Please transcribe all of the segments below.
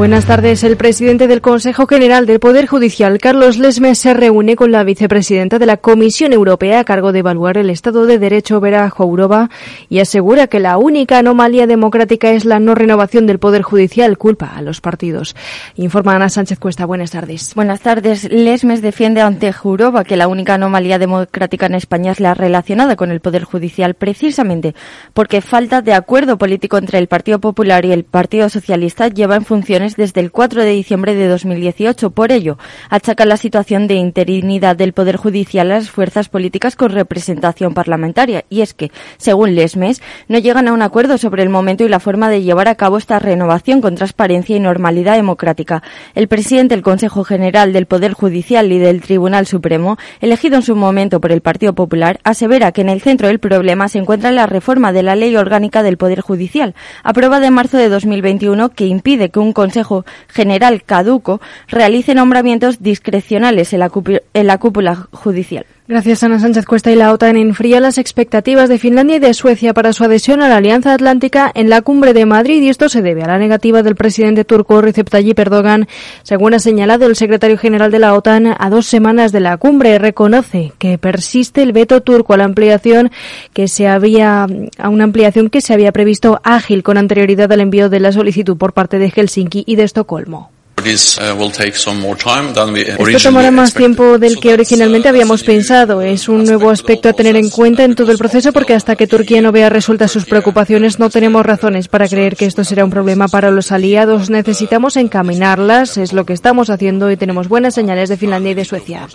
Buenas tardes. El presidente del Consejo General del Poder Judicial, Carlos Lesmes, se reúne con la vicepresidenta de la Comisión Europea a cargo de evaluar el Estado de Derecho, Vera Jourova, y asegura que la única anomalía democrática es la no renovación del Poder Judicial, culpa a los partidos. Informa Ana Sánchez Cuesta. Buenas tardes. Buenas tardes. Lesmes defiende ante Jourova que la única anomalía democrática en España es la relacionada con el Poder Judicial, precisamente porque falta de acuerdo político entre el Partido Popular y el Partido Socialista lleva en funciones desde el 4 de diciembre de 2018. Por ello, achaca la situación de interinidad del Poder Judicial a las fuerzas políticas con representación parlamentaria. Y es que, según Lesmes, no llegan a un acuerdo sobre el momento y la forma de llevar a cabo esta renovación con transparencia y normalidad democrática. El presidente del Consejo General del Poder Judicial y del Tribunal Supremo, elegido en su momento por el Partido Popular, asevera que en el centro del problema se encuentra la reforma de la Ley Orgánica del Poder Judicial, aprobada en marzo de 2021, que impide que un Consejo General caduco realice nombramientos discrecionales en la, en la cúpula judicial. Gracias, Ana Sánchez Cuesta. Y la OTAN enfría las expectativas de Finlandia y de Suecia para su adhesión a la Alianza Atlántica en la cumbre de Madrid. Y esto se debe a la negativa del presidente turco Recep Tayyip Erdogan. Según ha señalado el secretario general de la OTAN, a dos semanas de la cumbre reconoce que persiste el veto turco a la ampliación que se había, a una ampliación que se había previsto ágil con anterioridad al envío de la solicitud por parte de Helsinki y de Estocolmo. Uh, Esto tomará más tiempo del que originalmente habíamos pensado. Es un nuevo aspecto a tener en cuenta en todo el proceso porque hasta que Turquía no vea resueltas sus preocupaciones no tenemos razones para creer que esto será un problema para los aliados. Necesitamos encaminarlas, es lo que estamos haciendo y tenemos buenas señales de Finlandia y de Suecia.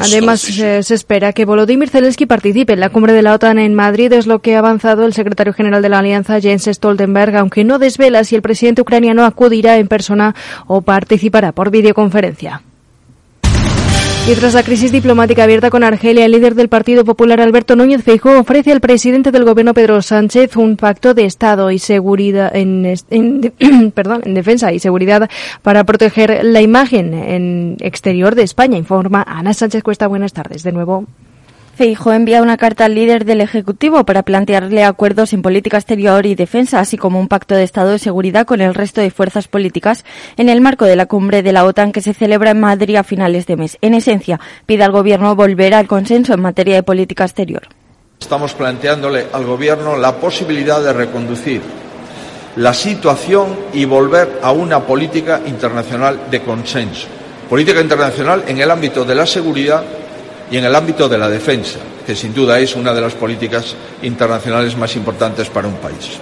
Además, se, se espera que Volodymyr Zelensky participe en la cumbre de la OTAN en Madrid, es lo que ha avanzado el secretario general de la Alianza, Jens Stoltenberg, aunque no desvela si el presidente ucraniano acude irá en persona o participará por videoconferencia. Y tras la crisis diplomática abierta con Argelia, el líder del Partido Popular, Alberto Núñez Feijóo, ofrece al presidente del gobierno, Pedro Sánchez, un pacto de Estado y seguridad en, en, perdón, en defensa y seguridad para proteger la imagen en exterior de España, informa Ana Sánchez Cuesta. Buenas tardes de nuevo. Feijo envía una carta al líder del Ejecutivo para plantearle acuerdos en política exterior y defensa, así como un pacto de Estado de seguridad con el resto de fuerzas políticas en el marco de la cumbre de la OTAN que se celebra en Madrid a finales de mes. En esencia, pide al Gobierno volver al consenso en materia de política exterior. Estamos planteándole al Gobierno la posibilidad de reconducir la situación y volver a una política internacional de consenso. Política internacional en el ámbito de la seguridad y en el ámbito de la defensa, que sin duda es una de las políticas internacionales más importantes para un país.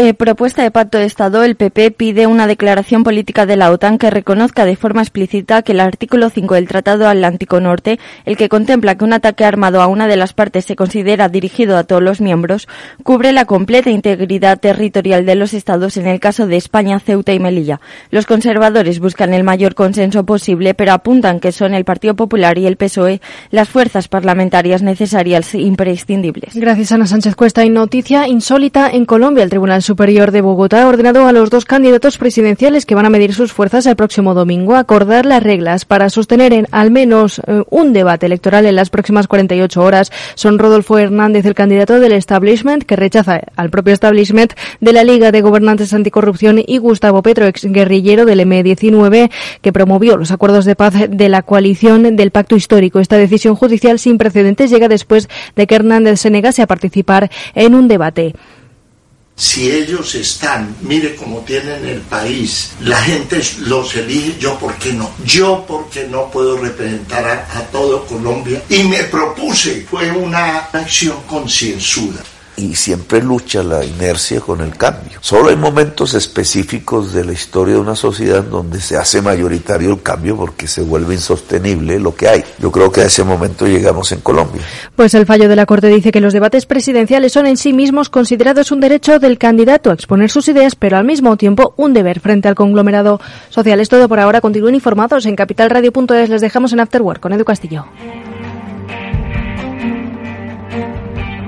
Eh, propuesta de pacto de Estado, el PP pide una declaración política de la OTAN que reconozca de forma explícita que el artículo 5 del Tratado Atlántico Norte, el que contempla que un ataque armado a una de las partes se considera dirigido a todos los miembros, cubre la completa integridad territorial de los Estados en el caso de España, Ceuta y Melilla. Los conservadores buscan el mayor consenso posible, pero apuntan que son el Partido Popular y el PSOE las fuerzas parlamentarias necesarias e imprescindibles. Gracias, Ana Sánchez Cuesta. Y noticia insólita en Colombia, el Tribunal Superior de Bogotá ha ordenado a los dos candidatos presidenciales que van a medir sus fuerzas el próximo domingo acordar las reglas para sostener en al menos eh, un debate electoral en las próximas 48 horas. Son Rodolfo Hernández, el candidato del establishment, que rechaza al propio establishment de la Liga de Gobernantes Anticorrupción, y Gustavo Petro, ex guerrillero del M19, que promovió los acuerdos de paz de la coalición del Pacto Histórico. Esta decisión judicial sin precedentes llega después de que Hernández se negase a participar en un debate si ellos están, mire cómo tienen el país, la gente los elige, yo por qué no, yo porque no puedo representar a, a todo Colombia y me propuse, fue una acción concienzuda y siempre lucha la inercia con el cambio. Solo hay momentos específicos de la historia de una sociedad donde se hace mayoritario el cambio porque se vuelve insostenible lo que hay. Yo creo que a ese momento llegamos en Colombia. Pues el fallo de la Corte dice que los debates presidenciales son en sí mismos considerados un derecho del candidato a exponer sus ideas, pero al mismo tiempo un deber frente al conglomerado social. Es todo por ahora. Continúen informados en capitalradio.es. Les dejamos en Afterwork con Edu Castillo.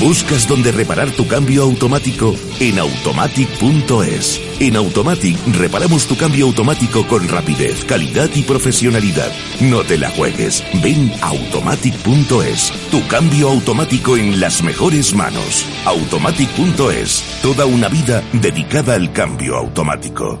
¿Buscas dónde reparar tu cambio automático? En automatic.es. En Automatic reparamos tu cambio automático con rapidez, calidad y profesionalidad. No te la juegues. Ven a automatic.es. Tu cambio automático en las mejores manos. Automatic.es. Toda una vida dedicada al cambio automático.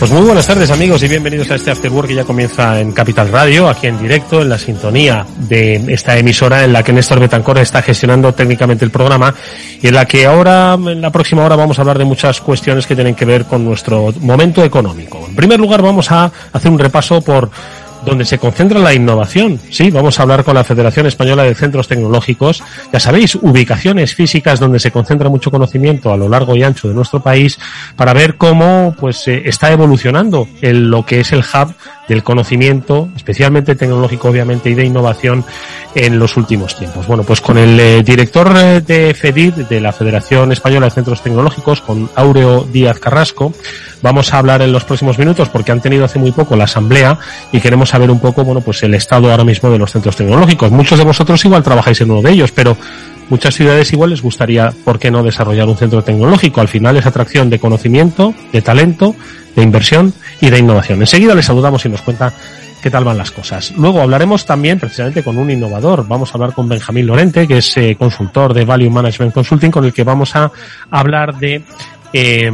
Pues muy buenas tardes amigos y bienvenidos a este After Work que ya comienza en Capital Radio, aquí en directo, en la sintonía de esta emisora en la que Néstor Betancor está gestionando técnicamente el programa y en la que ahora, en la próxima hora, vamos a hablar de muchas cuestiones que tienen que ver con nuestro momento económico. En primer lugar vamos a hacer un repaso por donde se concentra la innovación. Sí, vamos a hablar con la Federación Española de Centros Tecnológicos. Ya sabéis, ubicaciones físicas donde se concentra mucho conocimiento a lo largo y ancho de nuestro país para ver cómo pues eh, está evolucionando el, lo que es el hub del conocimiento, especialmente tecnológico obviamente y de innovación en los últimos tiempos. Bueno, pues con el eh, director eh, de FEDID, de la Federación Española de Centros Tecnológicos, con Aureo Díaz Carrasco, vamos a hablar en los próximos minutos porque han tenido hace muy poco la asamblea y queremos saber un poco, bueno, pues el estado ahora mismo de los centros tecnológicos. Muchos de vosotros igual trabajáis en uno de ellos, pero muchas ciudades igual les gustaría, ¿por qué no desarrollar un centro tecnológico? Al final es atracción de conocimiento, de talento, de inversión y de innovación. Enseguida les saludamos y nos cuenta qué tal van las cosas. Luego hablaremos también precisamente con un innovador. Vamos a hablar con Benjamín Lorente, que es eh, consultor de Value Management Consulting, con el que vamos a hablar de eh,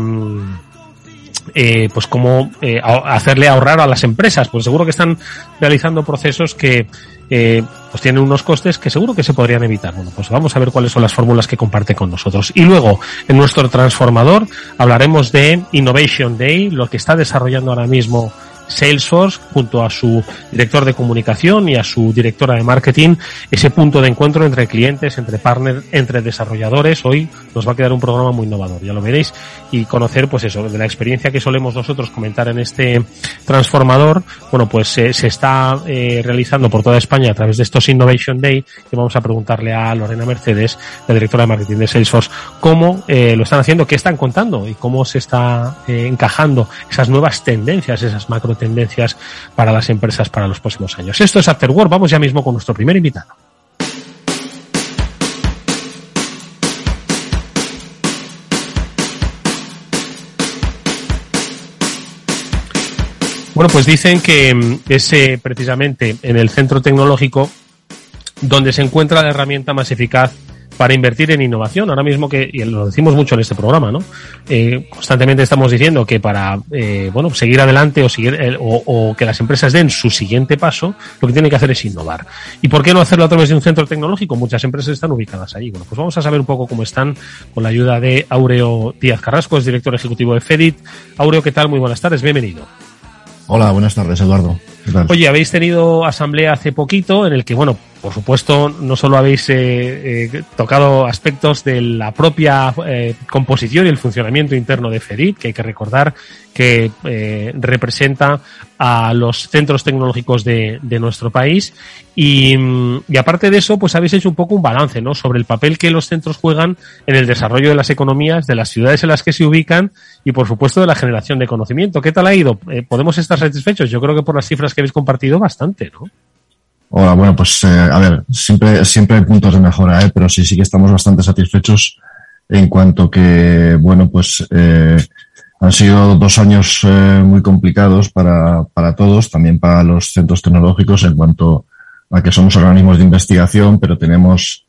eh, pues cómo eh, hacerle ahorrar a las empresas, pues seguro que están realizando procesos que eh, pues tienen unos costes que seguro que se podrían evitar. Bueno, pues vamos a ver cuáles son las fórmulas que comparte con nosotros. Y luego, en nuestro transformador, hablaremos de Innovation Day, lo que está desarrollando ahora mismo Salesforce junto a su director de comunicación y a su directora de marketing ese punto de encuentro entre clientes, entre partners, entre desarrolladores. Hoy nos va a quedar un programa muy innovador, ya lo veréis, y conocer pues eso, de la experiencia que solemos nosotros comentar en este transformador, bueno pues eh, se está eh, realizando por toda España a través de estos Innovation Day y vamos a preguntarle a Lorena Mercedes, la directora de marketing de Salesforce, cómo eh, lo están haciendo, qué están contando y cómo se está encajando esas nuevas tendencias, esas macro tendencias para las empresas para los próximos años. Esto es After Work. Vamos ya mismo con nuestro primer invitado. Bueno, pues dicen que es eh, precisamente en el centro tecnológico donde se encuentra la herramienta más eficaz para invertir en innovación. Ahora mismo que, y lo decimos mucho en este programa, ¿no? Eh, constantemente estamos diciendo que para, eh, bueno, seguir adelante o, seguir, eh, o, o, que las empresas den su siguiente paso, lo que tienen que hacer es innovar. ¿Y por qué no hacerlo a través de un centro tecnológico? Muchas empresas están ubicadas ahí. Bueno, pues vamos a saber un poco cómo están con la ayuda de Aureo Díaz Carrasco, es director ejecutivo de FEDIT. Aureo, ¿qué tal? Muy buenas tardes, bienvenido. Hola, buenas tardes, Eduardo. Oye, habéis tenido asamblea hace poquito en el que, bueno, por supuesto, no solo habéis eh, tocado aspectos de la propia composición y el funcionamiento interno de FEDIT, que hay que recordar que representa a los centros tecnológicos de, nuestro país. Y, y, aparte de eso, pues habéis hecho un poco un balance, ¿no? Sobre el papel que los centros juegan en el desarrollo de las economías, de las ciudades en las que se ubican y, por supuesto, de la generación de conocimiento. ¿Qué tal ha ido? ¿Podemos estar satisfechos? Yo creo que por las cifras que habéis compartido, bastante, ¿no? Hola, bueno, pues eh, a ver, siempre, siempre hay puntos de mejora, ¿eh? pero sí, sí que estamos bastante satisfechos en cuanto que, bueno, pues eh, han sido dos años eh, muy complicados para, para todos, también para los centros tecnológicos en cuanto a que somos organismos de investigación, pero tenemos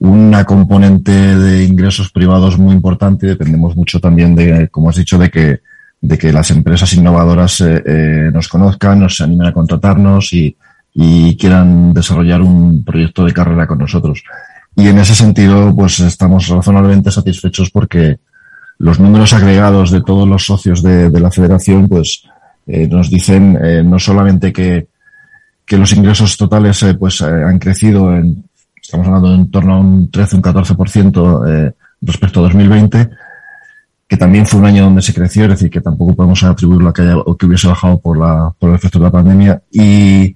una componente de ingresos privados muy importante. Dependemos mucho también de, como has dicho, de que, de que las empresas innovadoras eh, eh, nos conozcan, nos animen a contratarnos y, y quieran desarrollar un proyecto de carrera con nosotros. Y en ese sentido, pues estamos razonablemente satisfechos porque los números agregados de todos los socios de, la federación, pues eh, nos dicen eh, no solamente que, que los ingresos totales eh, pues han crecido en, estamos hablando en torno a un 13, un 14% respecto a 2020, que también fue un año donde se creció, es decir, que tampoco podemos atribuirlo a que, haya, o que hubiese bajado por, la, por el efecto de la pandemia. Y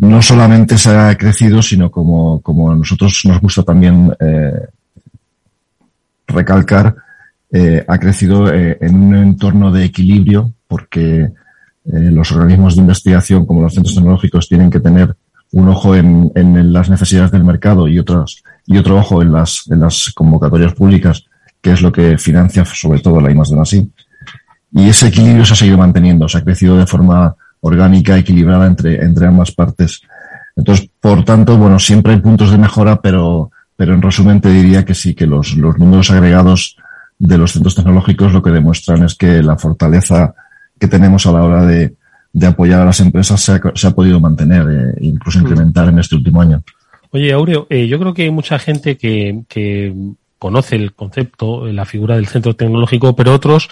no solamente se ha crecido, sino como, como a nosotros nos gusta también eh, recalcar, eh, ha crecido eh, en un entorno de equilibrio porque eh, los organismos de investigación como los centros tecnológicos tienen que tener un ojo en, en las necesidades del mercado y otros y otro ojo en las, en las convocatorias públicas, que es lo que financia sobre todo la I Y ese equilibrio se ha seguido manteniendo, se ha crecido de forma orgánica, equilibrada entre, entre ambas partes. Entonces, por tanto, bueno, siempre hay puntos de mejora, pero, pero en resumen te diría que sí, que los, los números agregados de los centros tecnológicos lo que demuestran es que la fortaleza que tenemos a la hora de, de apoyar a las empresas se ha, se ha podido mantener e incluso mm. incrementar en este último año. Oye, Aureo, eh, yo creo que hay mucha gente que, que conoce el concepto, la figura del centro tecnológico, pero otros,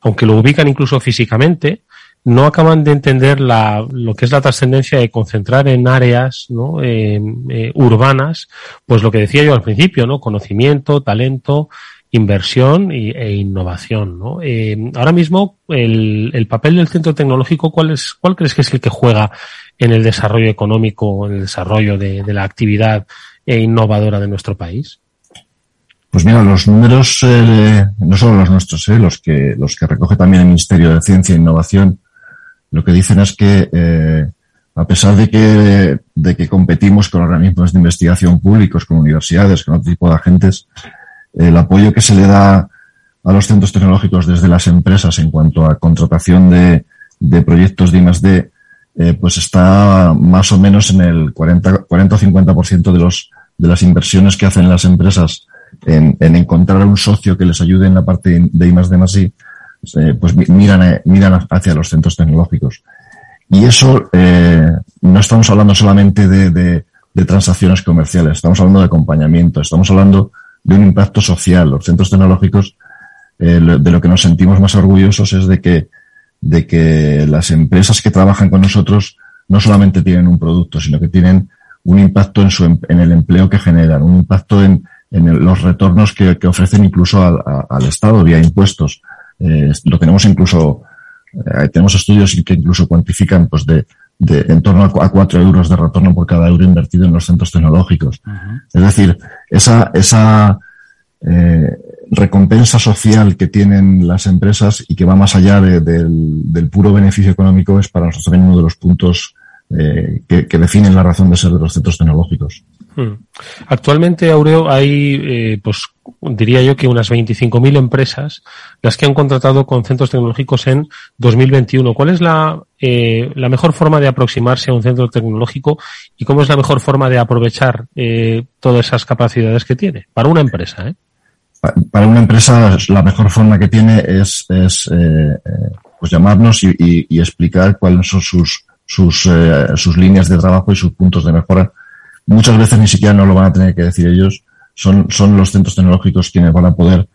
aunque lo ubican incluso físicamente, no acaban de entender la, lo que es la trascendencia de concentrar en áreas ¿no? Eh, eh, urbanas, pues lo que decía yo al principio, ¿no? Conocimiento, talento, inversión e innovación, ¿no? Eh, ahora mismo, el, el, papel del centro tecnológico, ¿cuál es, cuál crees que es el que juega en el desarrollo económico, en el desarrollo de, la actividad innovadora de nuestro país? Pues mira, los números, eh, no solo los nuestros, eh, los que los que recoge también el Ministerio de Ciencia e Innovación, lo que dicen es que eh, a pesar de que, de que competimos con organismos de investigación públicos, con universidades, con otro tipo de agentes, el apoyo que se le da a los centros tecnológicos desde las empresas en cuanto a contratación de, de proyectos de I+D, eh, pues está más o menos en el 40, 40 o 50% de los, de las inversiones que hacen las empresas en, en encontrar un socio que les ayude en la parte de I+D más I, eh, pues miran, eh, miran hacia los centros tecnológicos. Y eso eh, no estamos hablando solamente de, transacciones comerciales, estamos hablando de acompañamiento, estamos hablando de un impacto social. Los centros tecnológicos, eh, de lo que nos sentimos más orgullosos es de que, de que las empresas que trabajan con nosotros no solamente tienen un producto, sino que tienen un impacto en, su, em, en el empleo que generan, un impacto en, los retornos que, ofrecen incluso al Estado vía impuestos. Eh, lo tenemos incluso, eh, tenemos estudios que incluso cuantifican pues de, de en torno a cuatro euros de retorno por cada euro invertido en los centros tecnológicos. Es decir, esa, esa eh, recompensa social que tienen las empresas y que va más allá de, del, del, puro beneficio económico es para nosotros también uno de los puntos que, que definen la razón de ser de los centros tecnológicos. Hmm. Actualmente, Aureo, hay, eh, pues diría yo que unas 25.000 empresas las que han contratado con centros tecnológicos en 2021. ¿Cuál es la, eh, la mejor forma de aproximarse a un centro tecnológico y cómo es la mejor forma de aprovechar eh, todas esas capacidades que tiene para una empresa? ¿eh? Para una empresa, la mejor forma que tiene es, es eh, pues llamarnos y, y, y, explicar cuáles son sus, sus, eh, sus líneas de trabajo y sus puntos de mejora muchas veces ni siquiera no lo van a tener que decir ellos, son, son los centros tecnológicos quienes van a poder,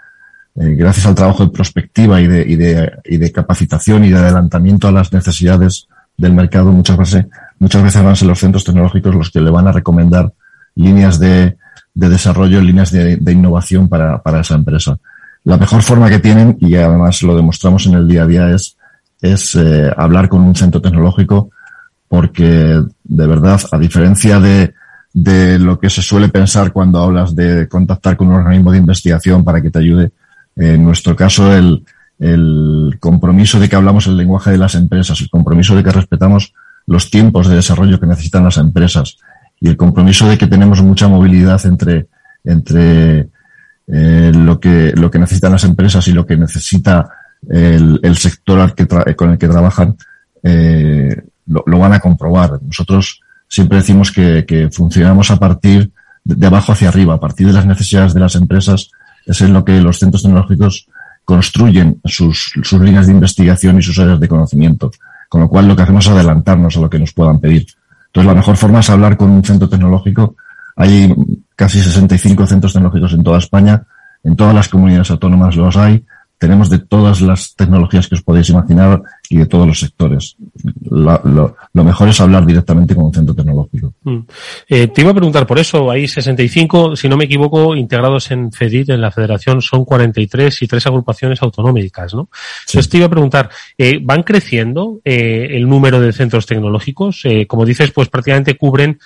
eh, gracias al trabajo de prospectiva y de, y, de, y de capacitación y de adelantamiento a las necesidades del mercado, muchas veces muchas veces van a ser los centros tecnológicos los que le van a recomendar líneas de, de desarrollo, líneas de, de innovación para, para, esa empresa. La mejor forma que tienen, y además lo demostramos en el día a día, es, es eh, hablar con un centro tecnológico, porque de verdad, a diferencia de, de lo que se suele pensar cuando hablas de contactar con un organismo de investigación para que te ayude, en nuestro caso el, el compromiso de que hablamos el lenguaje de las empresas, el compromiso de que respetamos los tiempos de desarrollo que necesitan las empresas y el compromiso de que tenemos mucha movilidad entre, entre eh, lo, que, lo que necesitan las empresas y lo que necesita el, sector que con el que trabajan, eh, lo, van a comprobar. Nosotros siempre decimos que, que funcionamos a partir de, abajo hacia arriba, a partir de las necesidades de las empresas, es en lo que los centros tecnológicos construyen sus, sus líneas de investigación y sus áreas de conocimiento. Con lo cual lo que hacemos es adelantarnos a lo que nos puedan pedir. Entonces la mejor forma es hablar con un centro tecnológico. Hay casi 65 centros tecnológicos en toda España. En todas las comunidades autónomas los hay tenemos de todas las tecnologías que os podéis imaginar y de todos los sectores. Lo, lo, lo mejor es hablar directamente con un centro tecnológico. Mm. Eh, te iba a preguntar por eso, hay 65, si no me equivoco, integrados en FEDIT, en la federación, son 43 y tres agrupaciones autonómicas, ¿no? Sí. Entonces te iba a preguntar, eh, ¿van creciendo eh, el número de centros tecnológicos? Como dices, pues prácticamente cubren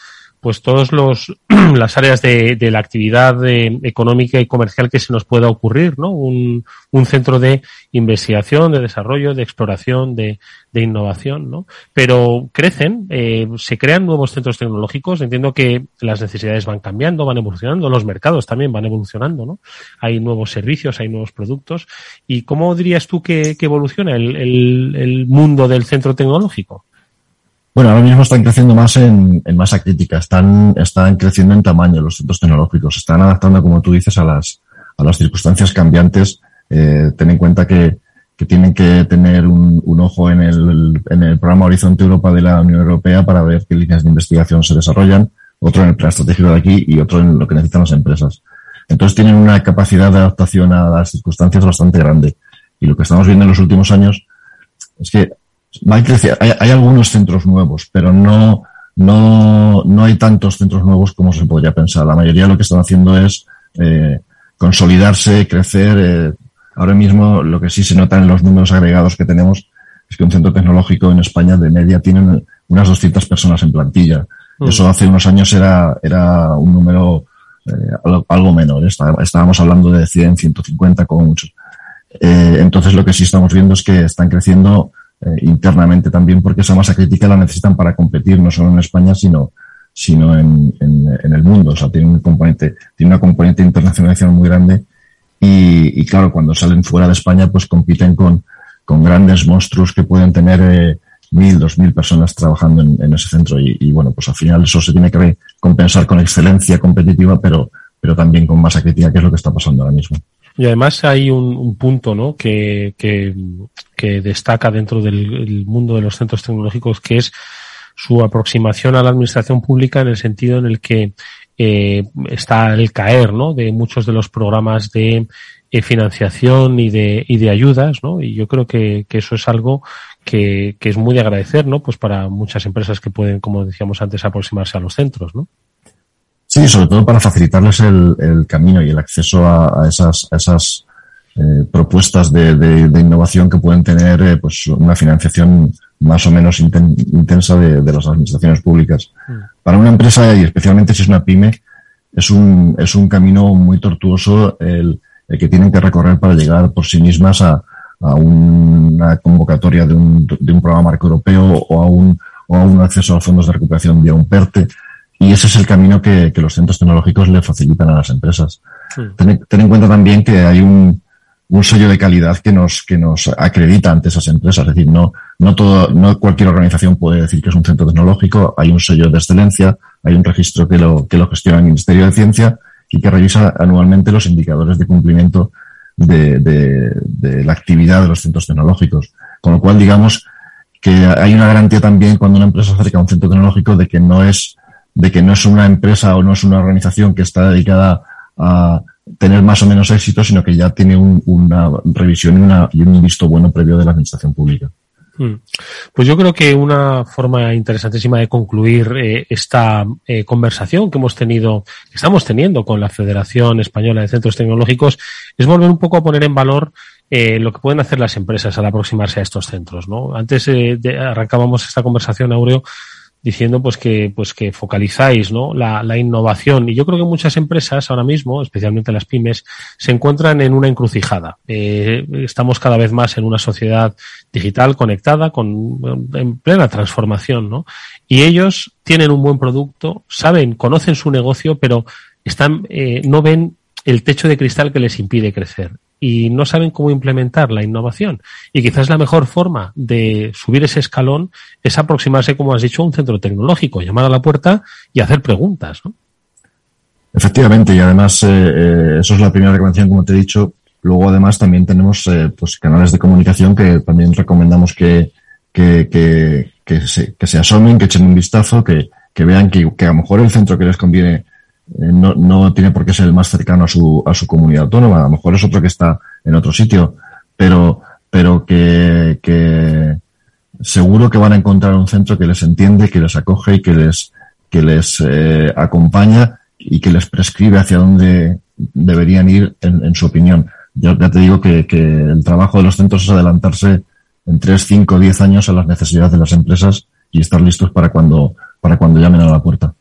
pues todos los las áreas de, de la actividad de, económica y comercial que se nos pueda ocurrir, ¿no? Un, un centro de investigación, de desarrollo, de exploración, de, de innovación, ¿no? Pero crecen, eh, se crean nuevos centros tecnológicos. Entiendo que las necesidades van cambiando, van evolucionando, los mercados también van evolucionando, ¿no? Hay nuevos servicios, hay nuevos productos. ¿Y cómo dirías tú que, que evoluciona el, el, el mundo del centro tecnológico? Bueno, ahora mismo están creciendo más en, en, masa crítica, están, están creciendo en tamaño los centros tecnológicos, están adaptando, como tú dices, a las, a las circunstancias cambiantes. Eh, ten en cuenta que, que tienen que tener un, un ojo en el, en el programa Horizonte Europa de la Unión Europea para ver qué líneas de investigación se desarrollan, otro en el plan estratégico de aquí y otro en lo que necesitan las empresas. Entonces tienen una capacidad de adaptación a las circunstancias bastante grande. Y lo que estamos viendo en los últimos años es que hay, hay, algunos centros nuevos, pero no, no, no hay tantos centros nuevos como se podría pensar. La mayoría lo que están haciendo es eh, consolidarse, crecer. Eh, ahora mismo lo que sí se nota en los números agregados que tenemos es que un centro tecnológico en España de media tiene unas 200 personas en plantilla. Mm. Eso hace unos años era, era un número eh, algo, algo, menor. Estábamos hablando de 100, 150 como mucho. Eh, entonces lo que sí estamos viendo es que están creciendo eh, internamente también, porque esa masa crítica la necesitan para competir no solo en España, sino, sino en, en, el mundo. O sea, tiene un componente, tiene una componente internacionalización muy grande y, claro, cuando salen fuera de España, pues compiten con, con grandes monstruos que pueden tener eh, mil, dos mil personas trabajando en, en ese centro y, y, bueno, pues al final eso se tiene que compensar con excelencia competitiva, pero, pero también con masa crítica, que es lo que está pasando ahora mismo. Y además hay un, un punto ¿no? que, que, que, destaca dentro del mundo de los centros tecnológicos, que es su aproximación a la administración pública en el sentido en el que eh, está el caer ¿no? de muchos de los programas de eh, financiación y de, y de ayudas, ¿no? Y yo creo que, que eso es algo que, que es muy de agradecer, ¿no? Pues para muchas empresas que pueden, como decíamos antes, aproximarse a los centros, ¿no? Sí, sobre todo para facilitarles el, el camino y el acceso a, a esas, a esas eh, propuestas de, de, de, innovación que pueden tener eh, pues una financiación más o menos inten, intensa de, de, las administraciones públicas. Mm. Para una empresa, y especialmente si es una pyme, es un, es un camino muy tortuoso el, el que tienen que recorrer para llegar por sí mismas a, a una convocatoria de un, de un programa marco europeo o a un, o a un acceso a fondos de recuperación vía un PERTE. Y ese es el camino que, que los centros tecnológicos le facilitan a las empresas. Sí. Ten, ten, en cuenta también que hay un, un sello de calidad que nos, que nos acredita ante esas empresas. Es decir, no, no todo, no cualquier organización puede decir que es un centro tecnológico. Hay un sello de excelencia, hay un registro que lo, que lo gestiona el Ministerio de Ciencia y que revisa anualmente los indicadores de cumplimiento de, de, de la actividad de los centros tecnológicos. Con lo cual, digamos que hay una garantía también cuando una empresa acerca a un centro tecnológico de que no es de que no es una empresa o no es una organización que está dedicada a tener más o menos éxito, sino que ya tiene un, una revisión y, un visto bueno previo de la administración pública. Mm. Pues yo creo que una forma interesantísima de concluir eh, esta eh, conversación que hemos tenido, que estamos teniendo con la Federación Española de Centros Tecnológicos, es volver un poco a poner en valor eh, lo que pueden hacer las empresas al aproximarse a estos centros. ¿no? Antes de, arrancábamos esta conversación, Aureo, diciendo pues que pues que focalizáis ¿no? la, la, innovación y yo creo que muchas empresas ahora mismo especialmente las pymes se encuentran en una encrucijada eh, estamos cada vez más en una sociedad digital conectada con en plena transformación ¿no? y ellos tienen un buen producto saben conocen su negocio pero están eh, no ven el techo de cristal que les impide crecer y no saben cómo implementar la innovación. Y quizás la mejor forma de subir ese escalón es aproximarse, como has dicho, a un centro tecnológico, llamar a la puerta y hacer preguntas. ¿no? Efectivamente, y además eh, eh, eso es la primera recomendación, como te he dicho. Luego, además, también tenemos eh, pues canales de comunicación que también recomendamos que, que, que, se, que se asomen, que echen un vistazo, que, que vean que, que a lo mejor el centro que les conviene no, no tiene por qué ser el más cercano a su, a su comunidad autónoma, a lo mejor es otro que está en otro sitio, pero, pero que, que seguro que van a encontrar un centro que les entiende, que les acoge y que les, que les eh, acompaña y que les prescribe hacia dónde deberían ir en, su opinión. Ya, ya te digo que, que, el trabajo de los centros es adelantarse en 3, 5, 10 años a las necesidades de las empresas y estar listos para cuando, para cuando llamen a la puerta.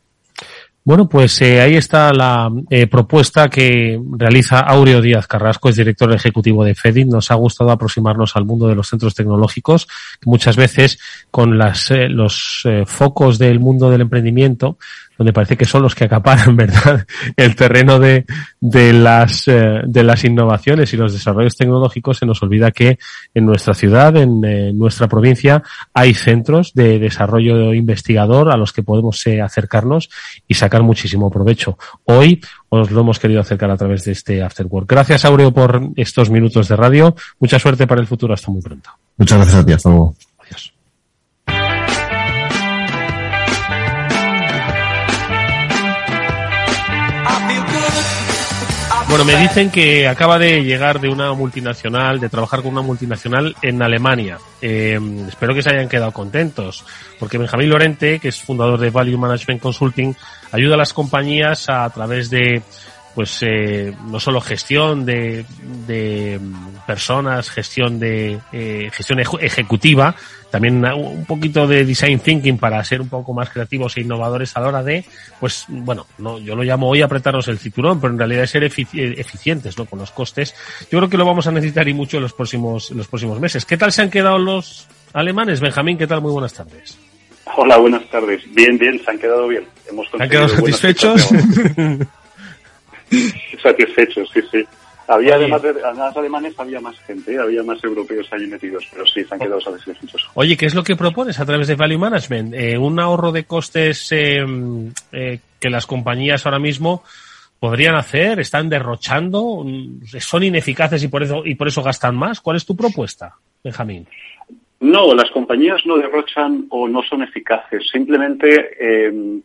Bueno, pues eh, ahí está la eh, propuesta que realiza Aureo Díaz Carrasco, es director ejecutivo de FEDIN. Nos ha gustado aproximarnos al mundo de los centros tecnológicos, que muchas veces con las, eh, los eh, focos del mundo del emprendimiento donde parece que son los que acaparan, ¿verdad?, el terreno de, de las, eh, de las innovaciones y los desarrollos tecnológicos, se nos olvida que en nuestra ciudad, en eh, nuestra provincia, hay centros de desarrollo investigador a los que podemos eh, acercarnos y sacar muchísimo provecho. Hoy os lo hemos querido acercar a través de este Afterwork. Gracias, Aureo, por estos minutos de radio. Mucha suerte para el futuro. Hasta muy pronto. Muchas gracias a ti. Hasta luego. Bueno, me dicen que acaba de llegar de una multinacional, de trabajar con una multinacional en Alemania. Eh, espero que se hayan quedado contentos, porque Benjamín Lorente, que es fundador de Value Management Consulting, ayuda a las compañías a, través de pues eh, no solo gestión de, de personas, gestión de eh, gestión ejecutiva, también un poquito de design thinking para ser un poco más creativos e innovadores a la hora de, pues bueno, no, yo lo llamo hoy apretarnos el cinturón, pero en realidad es ser eficientes, ¿no? Con los costes. Yo creo que lo vamos a necesitar y mucho en los próximos, en los próximos meses. ¿Qué tal se han quedado los alemanes? Benjamín, ¿qué tal? Muy buenas tardes. Hola, buenas tardes. Bien, bien, se han quedado bien. Hemos ¿Han quedado satisfechos? satisfechos, sí, sí. Había además, de, además alemanes, había más gente, había más europeos ahí metidos, pero sí, se han quedado satisfechos. Oye, ¿qué es lo que propones a través de Value Management? Eh, un ahorro de costes eh, eh, que las compañías ahora mismo podrían hacer, están derrochando, son ineficaces y por eso y por eso gastan más. ¿Cuál es tu propuesta, Benjamín? No, las compañías no derrochan o no son eficaces. Simplemente eh,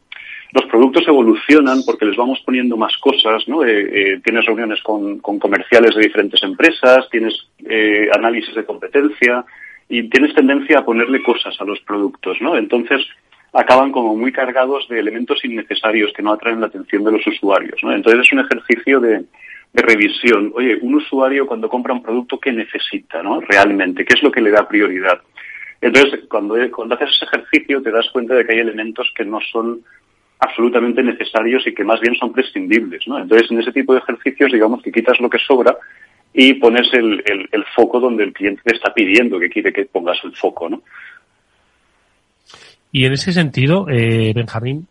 los productos evolucionan porque les vamos poniendo más cosas, ¿no? Eh, eh, tienes reuniones con, comerciales de diferentes empresas, tienes eh, análisis de competencia y tienes tendencia a ponerle cosas a los productos, ¿no? Entonces acaban como muy cargados de elementos innecesarios que no atraen la atención de los usuarios, ¿no? Entonces es un ejercicio de, revisión. Oye, un usuario cuando compra un producto, ¿qué necesita, no? Realmente, ¿qué es lo que le da prioridad? Entonces, cuando haces ese ejercicio te das cuenta de que hay elementos que no son absolutamente necesarios y que más bien son prescindibles. ¿no? Entonces, en ese tipo de ejercicios, digamos que quitas lo que sobra y pones el, el, foco donde el cliente te está pidiendo que quiere que pongas el foco. ¿no? Y en ese sentido, eh, Benjamín,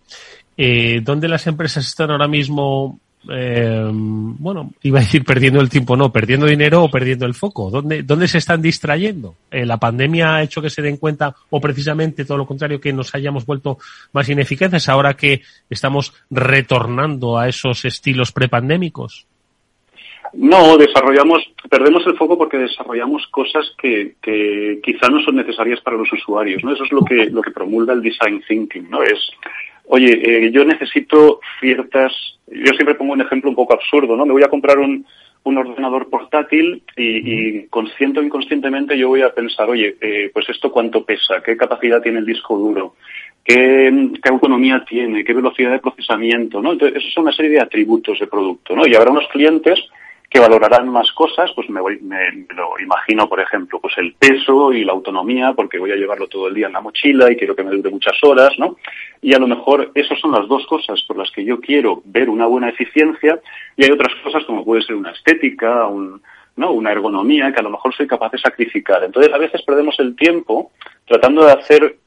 eh, ¿dónde las empresas están ahora mismo eh, bueno, iba a decir perdiendo el tiempo, no, perdiendo dinero o perdiendo el foco. ¿Dónde, dónde se están distrayendo? Eh, ¿La pandemia ha hecho que se den cuenta o precisamente todo lo contrario, que nos hayamos vuelto más ineficaces ahora que estamos retornando a esos estilos prepandémicos? No, desarrollamos, perdemos el foco porque desarrollamos cosas que, que quizá no son necesarias para los usuarios, ¿no? Eso es lo que, lo que promulga el design thinking, ¿no? Es, oye, eh, yo necesito ciertas, yo siempre pongo un ejemplo un poco absurdo, ¿no? Me voy a comprar un, un ordenador portátil y, consciente o inconscientemente yo voy a pensar, oye, eh, pues esto cuánto pesa, qué capacidad tiene el disco duro, qué, autonomía tiene, qué velocidad de procesamiento, ¿no? Entonces, eso es una serie de atributos de producto, ¿no? Y habrá unos clientes que valorarán más cosas, pues me, voy, me, lo imagino, por ejemplo, pues el peso y la autonomía, porque voy a llevarlo todo el día en la mochila y quiero que me dure muchas horas, ¿no? Y a lo mejor esas son las dos cosas por las que yo quiero ver una buena eficiencia y hay otras cosas como puede ser una estética, un, ¿no? una ergonomía que a lo mejor soy capaz de sacrificar. Entonces a veces perdemos el tiempo tratando de hacer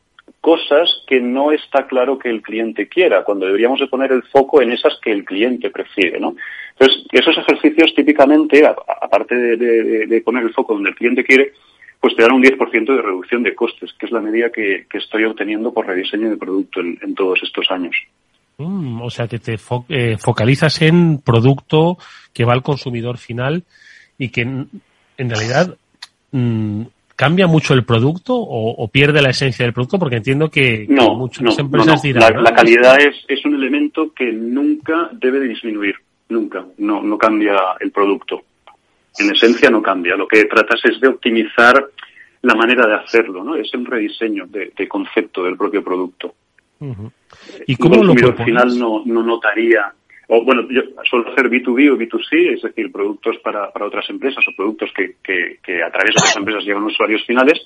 cosas que no está claro que el cliente quiera, cuando deberíamos de poner el foco en esas que el cliente prefiere, ¿no? Entonces, esos ejercicios típicamente, aparte de, poner el foco donde el cliente quiere, pues te dan un 10% de reducción de costes, que es la medida que, estoy obteniendo por rediseño de producto en, todos estos años. Mm, o sea, que te eh, focalizas en producto que va al consumidor final y que en, realidad mm, ¿Cambia mucho el producto o, pierde la esencia del producto? Porque entiendo que, muchas empresas dirán... La, calidad es, es, un elemento que nunca debe de disminuir, nunca. No, no cambia el producto. En esencia no cambia. Lo que tratas es de optimizar la manera de hacerlo, ¿no? Es un rediseño de, concepto del propio producto. ¿Y cómo lo al final no, no notaría o bueno, yo suelo hacer B2B o B2C, es decir, productos para, para otras empresas o productos que, que, a través de esas empresas llegan a usuarios finales,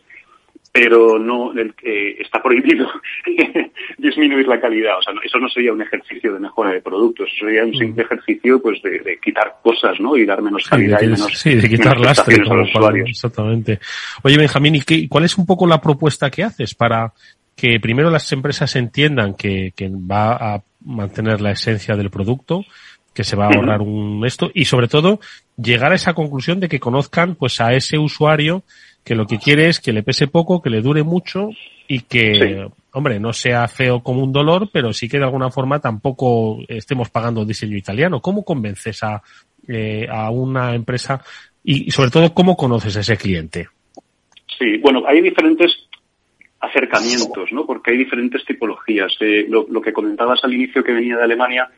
pero no el, está prohibido disminuir la calidad. O sea, eso no sería un ejercicio de mejora de productos, eso sería un simple ejercicio pues de, quitar cosas, ¿no? Y dar menos calidad y menos Sí, de quitar lastre a los usuarios. Exactamente. Oye, Benjamín, ¿y qué, cuál es un poco la propuesta que haces para que primero las empresas entiendan que, que va a mantener la esencia del producto, que se va a ahorrar un esto y sobre todo llegar a esa conclusión de que conozcan pues a ese usuario que lo que quiere es que le pese poco, que le dure mucho y que, hombre, no sea feo como un dolor, pero sí que de alguna forma tampoco estemos pagando diseño italiano. ¿Cómo convences a, eh, a una empresa y, sobre todo cómo conoces a ese cliente? Sí, bueno, hay diferentes acercamientos, ¿no? Porque hay diferentes tipologías. Eh, lo, que comentabas al inicio que venía de Alemania,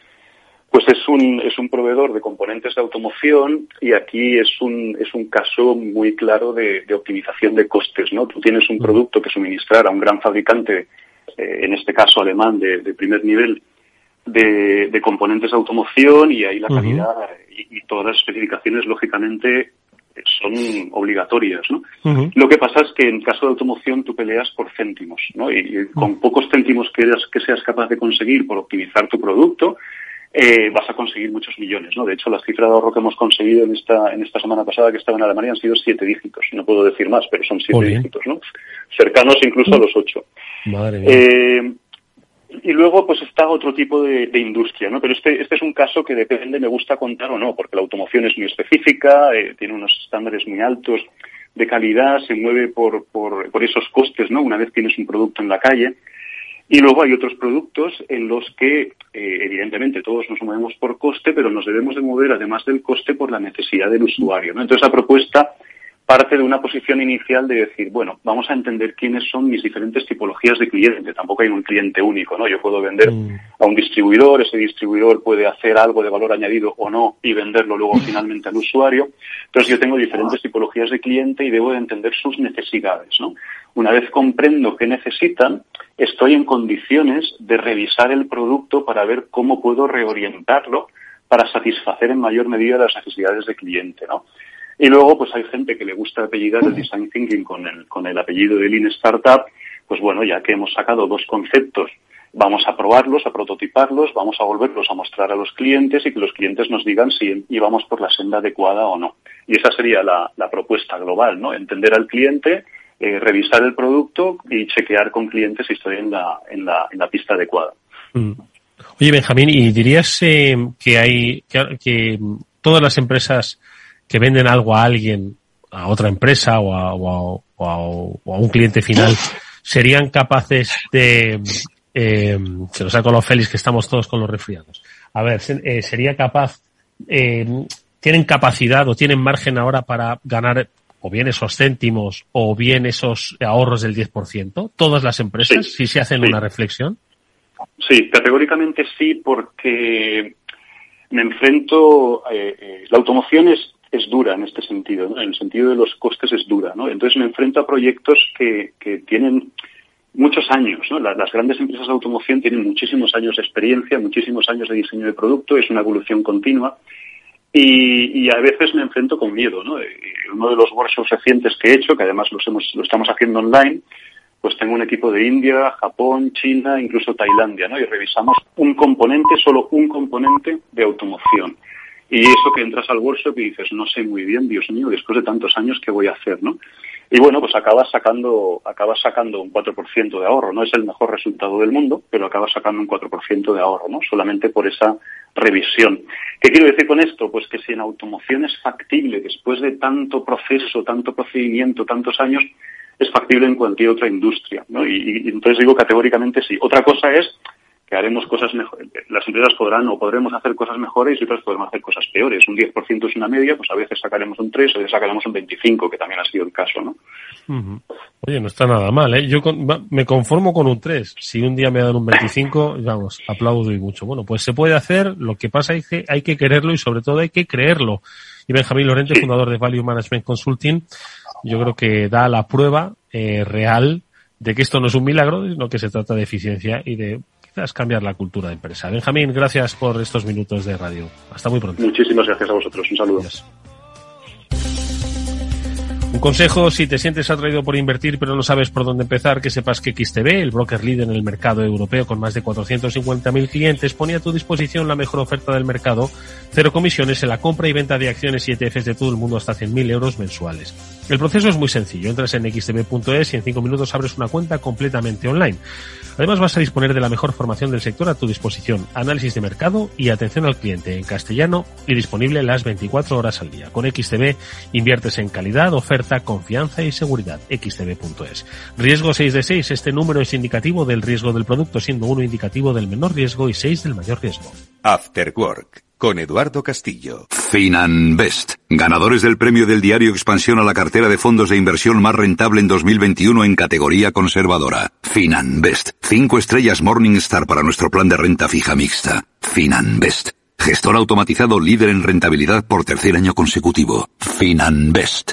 pues es un, es un proveedor de componentes de automoción y aquí es un, es un caso muy claro de, optimización de costes, ¿no? Tú tienes un producto que suministrar a un gran fabricante, eh, en este caso alemán de, primer nivel, de, componentes de automoción y ahí la calidad y, y todas las especificaciones, lógicamente, son obligatorias, ¿no? Lo que pasa es que en caso de automoción tú peleas por céntimos, ¿no? Y, con pocos céntimos que, que seas capaz de conseguir por optimizar tu producto, eh, vas a conseguir muchos millones, ¿no? De hecho, las cifras de ahorro que hemos conseguido en esta, en esta semana pasada que estaba en Alemania han sido siete dígitos. No puedo decir más, pero son siete dígitos, ¿no? Cercanos incluso a los ocho. Madre mía. Eh, y luego, pues está otro tipo de, industria, ¿no? Pero este, este es un caso que depende, me gusta contar o no, porque la automoción es muy específica, eh, tiene unos estándares muy altos de calidad, se mueve por, por, por esos costes, ¿no? Una vez tienes un producto en la calle. Y luego hay otros productos en los que, eh, evidentemente, todos nos movemos por coste, pero nos debemos de mover, además del coste, por la necesidad del usuario, ¿no? Entonces, la propuesta parte de una posición inicial de decir, bueno, vamos a entender quiénes son mis diferentes tipologías de cliente. Tampoco hay un cliente único, ¿no? Yo puedo vender mm. a un distribuidor, ese distribuidor puede hacer algo de valor añadido o no y venderlo luego finalmente al usuario. Entonces yo tengo diferentes tipologías de cliente y debo de entender sus necesidades, ¿no? Una vez comprendo qué necesitan, estoy en condiciones de revisar el producto para ver cómo puedo reorientarlo para satisfacer en mayor medida las necesidades del cliente, ¿no? Y luego, pues hay gente que le gusta apellidar el design thinking con el, con el apellido de Lean Startup, pues bueno, ya que hemos sacado dos conceptos, vamos a probarlos, a prototiparlos, vamos a volverlos a mostrar a los clientes y que los clientes nos digan si íbamos por la senda adecuada o no. Y esa sería la, propuesta global, ¿no? Entender al cliente, eh, revisar el producto y chequear con clientes si estoy en la, en la, en la pista adecuada. Mm. Oye, Benjamín, ¿y dirías eh, que hay que todas las empresas que venden algo a alguien, a otra empresa o a, o a, un cliente final, serían capaces de, eh, se lo saco a los Félix que estamos todos con los resfriados. A ver, eh, sería capaz, eh, tienen capacidad o tienen margen ahora para ganar o bien esos céntimos o bien esos ahorros del 10%, todas las empresas, si se hacen una reflexión. Sí, categóricamente sí, porque me enfrento, eh, la automoción es es dura en este sentido, en el sentido de los costes es dura, ¿no? Entonces me enfrento a proyectos que, que tienen muchos años, ¿no? Las, grandes empresas de automoción tienen muchísimos años de experiencia, muchísimos años de diseño de producto, es una evolución continua y, a veces me enfrento con miedo, ¿no? Uno de los workshops recientes que he hecho, que además los hemos, lo estamos haciendo online, pues tengo un equipo de India, Japón, China, incluso Tailandia, ¿no? Y revisamos un componente, solo un componente de automoción. Y eso que entras al workshop y dices, no sé muy bien, Dios mío, después de tantos años, ¿qué voy a hacer, no? Y bueno, pues acabas sacando, acabas sacando un 4% de ahorro. No es el mejor resultado del mundo, pero acabas sacando un 4% de ahorro, ¿no? Solamente por esa revisión. ¿Qué quiero decir con esto? Pues que si en automoción es factible, después de tanto proceso, tanto procedimiento, tantos años, es factible en cualquier otra industria, ¿no? Y, y entonces digo categóricamente sí. Otra cosa es que haremos cosas mejores. Las empresas podrán o podremos hacer cosas mejores y otras podremos hacer cosas peores. Un 10% es una media, pues a veces sacaremos un 3, a veces sacaremos un 25, que también ha sido el caso, ¿no? Oye, no está nada mal, ¿eh? Yo me conformo con un 3. Si un día me dan un 25, vamos, aplaudo y mucho. Bueno, pues se puede hacer, lo que pasa es que hay que quererlo y sobre todo hay que creerlo. Y Benjamín Lorente, fundador de Value Management Consulting, yo creo que da la prueba eh, real de que esto no es un milagro, sino que se trata de eficiencia y de quizás cambiar la cultura de empresa. Benjamín, gracias por estos minutos de radio. Hasta muy pronto. Muchísimas gracias a vosotros. Un saludo. Un consejo, si te sientes atraído por invertir pero no sabes por dónde empezar, que sepas que XTB, el broker líder en el mercado europeo con más de 450.000 clientes, pone a tu disposición la mejor oferta del mercado, cero comisiones en la compra y venta de acciones y ETFs de todo el mundo hasta 100.000 euros mensuales. El proceso es muy sencillo, entras en xtb.es y en 5 minutos abres una cuenta completamente online. Además vas a disponer de la mejor formación del sector a tu disposición, análisis de mercado y atención al cliente en castellano y disponible las 24 horas al día. Con XTB inviertes en calidad, oferta, confianza y seguridad. xtb.es. Riesgo 6 de 6. Este número es indicativo del riesgo del producto, siendo uno indicativo del menor riesgo y 6 del mayor riesgo. After Work con Eduardo Castillo. Finanbest, ganadores del premio del diario Expansión a la cartera de fondos de inversión más rentable en 2021 en categoría conservadora. Finanbest, cinco estrellas Morningstar para nuestro plan de renta fija mixta. Finanbest, gestor automatizado líder en rentabilidad por tercer año consecutivo. Finanbest,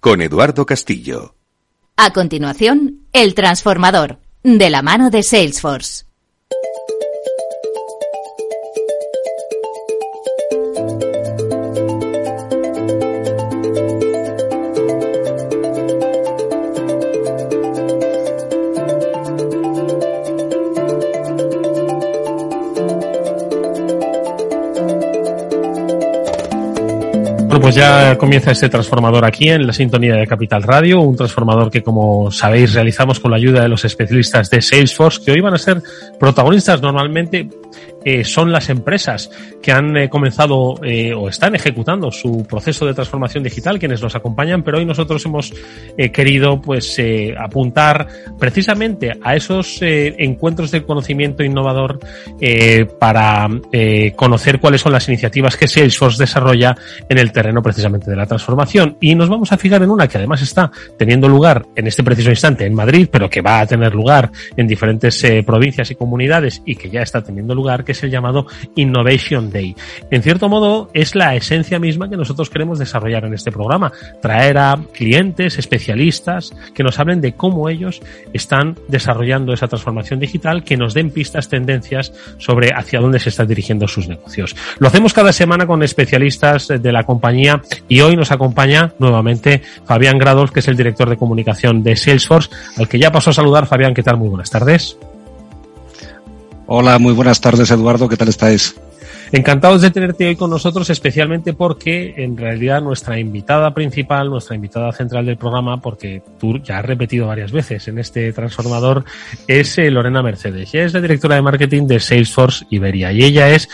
con Eduardo Castillo. A continuación, El Transformador, de la mano de Salesforce. Pues ya comienza este transformador aquí en la sintonía de Capital Radio, un transformador que como sabéis realizamos con la ayuda de los especialistas de Salesforce, que hoy van a ser protagonistas normalmente eh, son las empresas que han eh, comenzado eh, o están ejecutando su proceso de transformación digital, quienes nos acompañan, pero hoy nosotros hemos eh, querido pues eh, apuntar precisamente a esos encuentros de conocimiento innovador para conocer cuáles son las iniciativas que Salesforce desarrolla en el terreno precisamente de la transformación. Y nos vamos a fijar en una que además está teniendo lugar en este preciso instante en Madrid, pero que va a tener lugar en diferentes provincias y comunidades y que ya está teniendo lugar, que es el llamado Innovation Day. En cierto modo, es la esencia misma que nosotros queremos desarrollar en este programa. Traer a clientes, especialistas, que nos hablen de cómo ellos están desarrollando esa transformación digital, que nos den pistas, tendencias sobre hacia dónde se están dirigiendo sus negocios. Lo hacemos cada semana con especialistas de la compañía y hoy nos acompaña nuevamente Fabián Gradolf, que es el director de comunicación de Salesforce, al que ya paso a saludar. Fabián, ¿qué tal? Muy buenas tardes. Hola, muy buenas tardes, Eduardo. ¿Qué tal estáis? Encantados de tenerte hoy con nosotros, especialmente porque en realidad nuestra invitada principal, nuestra invitada central del programa, porque tú ya has repetido varias veces en este transformador, es eh, Lorena Mercedes. Ella es la directora de marketing de Salesforce Iberia y ella es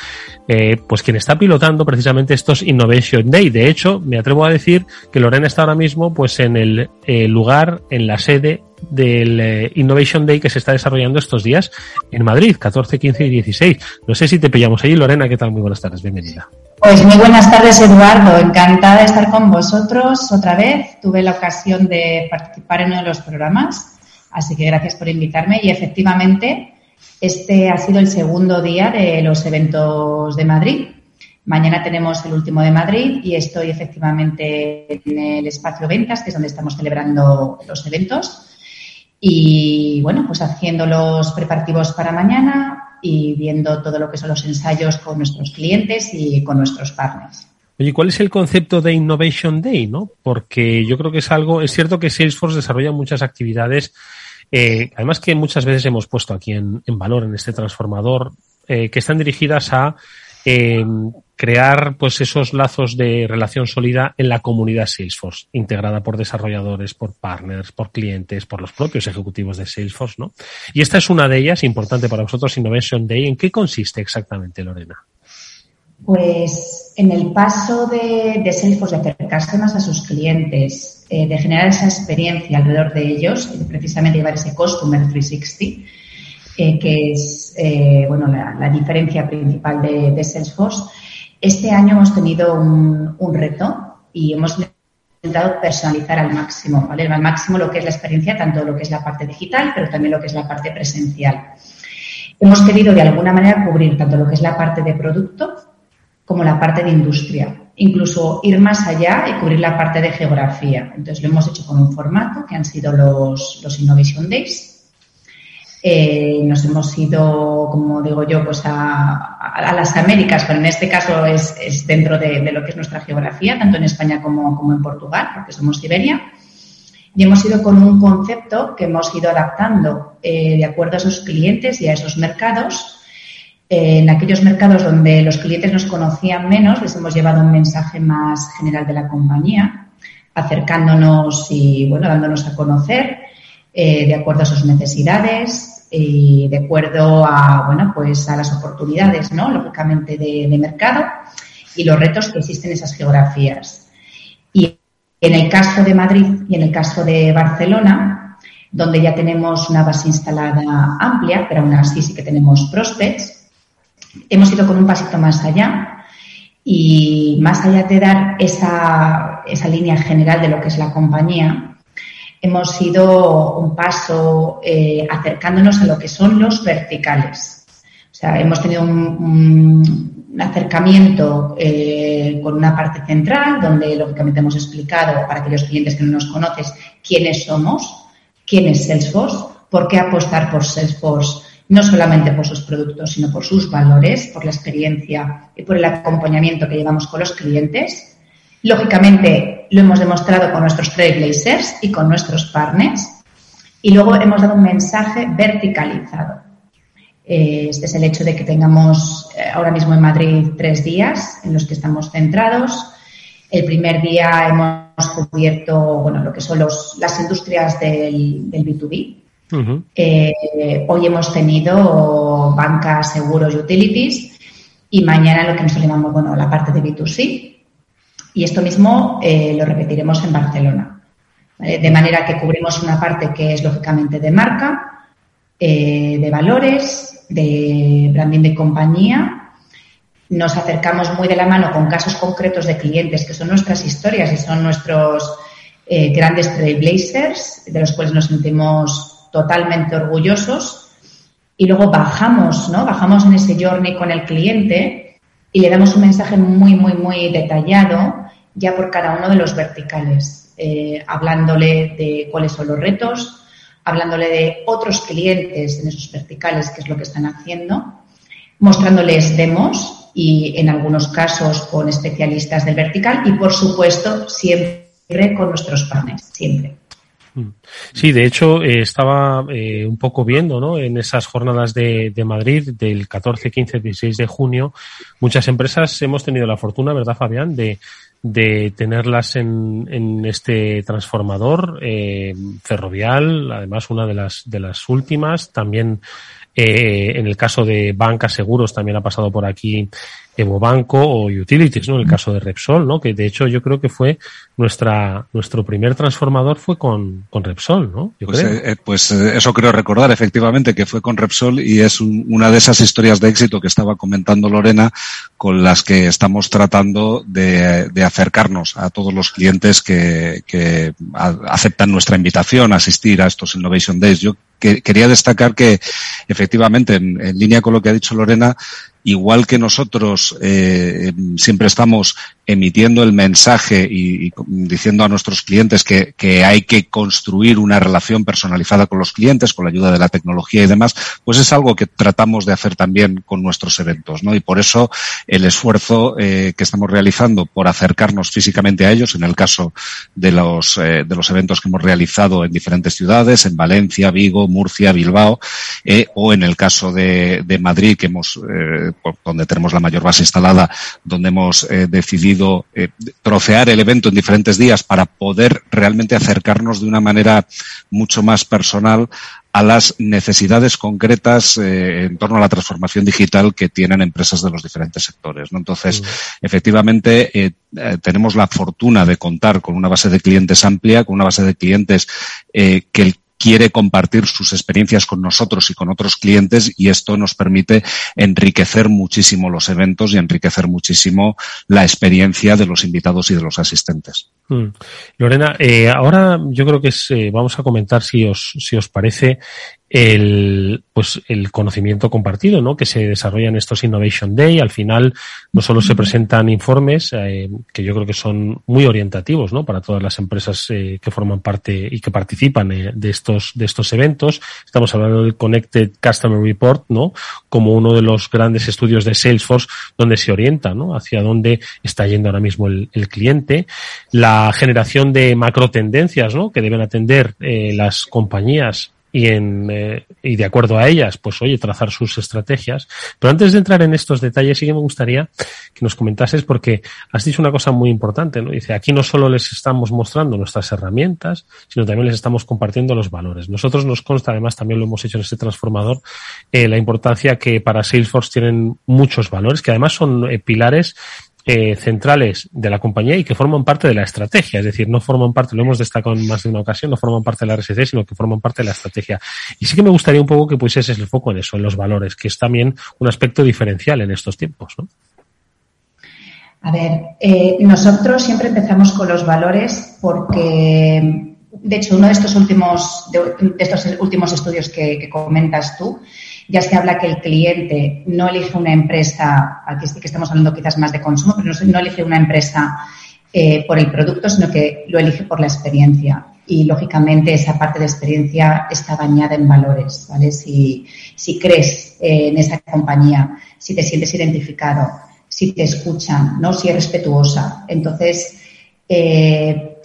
eh, pues quien está pilotando precisamente estos Innovation Day. De hecho, me atrevo a decir que Lorena está ahora mismo pues en el eh, lugar, en la sede del eh, Innovation Day que se está desarrollando estos días en Madrid, 14, 15 y 16. No sé si te pillamos ahí. Lorena, ¿qué tal? Muy buenas tardes, bienvenida. Pues muy buenas tardes, Eduardo. Encantada de estar con vosotros otra vez. Tuve la ocasión de participar en uno de los programas, así que gracias por invitarme. Y efectivamente, este ha sido el segundo día de los eventos de Madrid. Mañana tenemos el último de Madrid y estoy efectivamente en el espacio Ventas, que es donde estamos celebrando los eventos. Y bueno, pues haciendo los preparativos para mañana y viendo todo lo que son los ensayos con nuestros clientes y con nuestros partners. Oye, ¿cuál es el concepto de Innovation Day? ¿no? Porque yo creo que es algo, es cierto que Salesforce desarrolla muchas actividades, eh, además que muchas veces hemos puesto aquí en, valor en este transformador, eh, que están dirigidas a eh, crear pues esos lazos de relación sólida en la comunidad Salesforce, integrada por desarrolladores, por partners, por clientes, por los propios ejecutivos de Salesforce, ¿no? Y esta es una de ellas, importante para vosotros, Innovation Day. ¿En qué consiste exactamente, Lorena? Pues en el paso de, Salesforce de acercarse más a sus clientes, eh, de generar esa experiencia alrededor de ellos, precisamente llevar ese Customer 360, eh, que es eh, bueno la, diferencia principal de Salesforce, este año hemos tenido un, reto y hemos intentado personalizar al máximo, ¿vale? Al máximo lo que es la experiencia, tanto lo que es la parte digital, pero también lo que es la parte presencial. Hemos querido de alguna manera cubrir tanto lo que es la parte de producto como la parte de industria, incluso ir más allá y cubrir la parte de geografía. Entonces lo hemos hecho con un formato que han sido los, los Innovation Days, eh, nos hemos ido, como digo yo, pues a, las Américas, pero en este caso es, dentro de, lo que es nuestra geografía, tanto en España como, en Portugal, porque somos Iberia. Y hemos ido con un concepto que hemos ido adaptando eh, de acuerdo a esos clientes y a esos mercados. Eh, en aquellos mercados donde los clientes nos conocían menos, les hemos llevado un mensaje más general de la compañía, acercándonos y, bueno, dándonos a conocer de acuerdo a sus necesidades, de acuerdo a, bueno, pues a las oportunidades, ¿no? Lógicamente de, mercado y los retos que existen en esas geografías. Y en el caso de Madrid y en el caso de Barcelona, donde ya tenemos una base instalada amplia, pero aún así sí que tenemos prospects, hemos ido con un pasito más allá y más allá de dar esa, esa línea general de lo que es la compañía, hemos ido un paso eh, acercándonos a lo que son los verticales. O sea, hemos tenido un, acercamiento eh, con una parte central, donde lógicamente hemos explicado para aquellos clientes que no nos conoces quiénes somos, quién es Salesforce, por qué apostar por Salesforce, no solamente por sus productos, sino por sus valores, por la experiencia y por el acompañamiento que llevamos con los clientes Lógicamente, lo hemos demostrado con nuestros trailblazers y con nuestros partners. Y luego hemos dado un mensaje verticalizado. Eh, este es el hecho de que tengamos eh, ahora mismo en Madrid tres días en los que estamos centrados. El primer día hemos cubierto bueno, lo que son los, las industrias del, B2B. Eh, hoy hemos tenido banca, seguros y utilities y mañana lo que nos llamamos bueno, la parte de B2C, y esto mismo eh, lo repetiremos en Barcelona. De manera que cubrimos una parte que es lógicamente de marca, eh, de valores, de branding de compañía. Nos acercamos muy de la mano con casos concretos de clientes que son nuestras historias y son nuestros eh, grandes trailblazers, de los cuales nos sentimos totalmente orgullosos y luego bajamos, ¿no? Bajamos en ese journey con el cliente y le damos un mensaje muy, muy, muy detallado ya por cada uno de los verticales, eh, hablándole de cuáles son los retos, hablándole de otros clientes en esos verticales, qué es lo que están haciendo, mostrándoles demos y en algunos casos con especialistas del vertical y, por supuesto, siempre con nuestros partners, siempre. Mm. Sí, de hecho, eh, estaba eh, un poco viendo, ¿no? En esas jornadas de, de, Madrid, del 14, 15, 16 de junio, muchas empresas hemos tenido la fortuna, ¿verdad, Fabián?, de, de tenerlas en, en este transformador eh, ferrovial, además una de las, de las últimas, también eh, en el caso de bancas seguros también ha pasado por aquí Evo Banco o Utilities, ¿no? En el caso de Repsol, ¿no? Que de hecho yo creo que fue nuestra, nuestro primer transformador fue con, con Repsol, ¿no? Yo pues, creo. Eh, eh pues eh, eso creo recordar, efectivamente, que fue con Repsol y es un, una de esas historias de éxito que estaba comentando Lorena con las que estamos tratando de, de acercarnos a todos los clientes que, que a, aceptan nuestra invitación a asistir a estos Innovation Days. Yo que, quería destacar que efectivamente, en, en línea con lo que ha dicho Lorena, igual que nosotros eh, siempre estamos emitiendo el mensaje y, diciendo a nuestros clientes que, hay que construir una relación personalizada con los clientes, con la ayuda de la tecnología y demás, pues es algo que tratamos de hacer también con nuestros eventos, ¿no? Y por eso el esfuerzo eh, que estamos realizando por acercarnos físicamente a ellos, en el caso de los, eh, de los eventos que hemos realizado en diferentes ciudades, en Valencia, Vigo, Murcia, Bilbao, o en el caso de, de Madrid, que hemos donde tenemos la mayor base instalada, donde hemos eh, decidido eh, trocear el evento en diferentes días para poder realmente acercarnos de una manera mucho más personal a las necesidades concretas eh, en torno a la transformación digital que tienen empresas de los diferentes sectores. ¿no? Entonces, efectivamente, eh, eh, tenemos la fortuna de contar con una base de clientes amplia, con una base de clientes que el quiere compartir sus experiencias con nosotros y con otros clientes y esto nos permite enriquecer muchísimo los eventos y enriquecer muchísimo la experiencia de los invitados y de los asistentes. Hmm. Lorena, eh, ahora yo creo que es, eh, vamos a comentar si os, si os parece el, pues el conocimiento compartido, ¿no? Que se desarrolla en estos Innovation Day. Al final, no solo se presentan informes, eh, que yo creo que son muy orientativos, ¿no? Para todas las empresas eh, que forman parte y que participan eh, de estos, de estos eventos. Estamos hablando del Connected Customer Report, ¿no? Como uno de los grandes estudios de Salesforce donde se orienta, ¿no? Hacia dónde está yendo ahora mismo el, el cliente. La generación de macro tendencias, ¿no? Que deben atender eh, las compañías y, en, eh, y de acuerdo a ellas, pues oye, trazar sus estrategias. Pero antes de entrar en estos detalles, sí que me gustaría que nos comentases porque has dicho una cosa muy importante, ¿no? Dice, aquí no solo les estamos mostrando nuestras herramientas, sino también les estamos compartiendo los valores. Nosotros nos consta, además también lo hemos hecho en este transformador, eh, la importancia que para Salesforce tienen muchos valores, que además son eh, pilares eh, centrales de la compañía y que forman parte de la estrategia. Es decir, no forman parte, lo hemos destacado en más de una ocasión, no forman parte de la RSC, sino que forman parte de la estrategia. Y sí que me gustaría un poco que pusieses el foco en eso, en los valores, que es también un aspecto diferencial en estos tiempos. A ver, eh, nosotros siempre empezamos con los valores porque, de hecho, uno de estos últimos, de, estos últimos estudios que comentas tú, ya se habla que el cliente no elige una empresa, aquí sí que estamos hablando quizás más de consumo, pero no, elige una empresa eh, por el producto, sino que lo elige por la experiencia. Y lógicamente esa parte de experiencia está bañada en valores, ¿vale? Si, si crees eh, en esa compañía, si te sientes identificado, si te escuchan, ¿no? Si es respetuosa. Entonces, eh,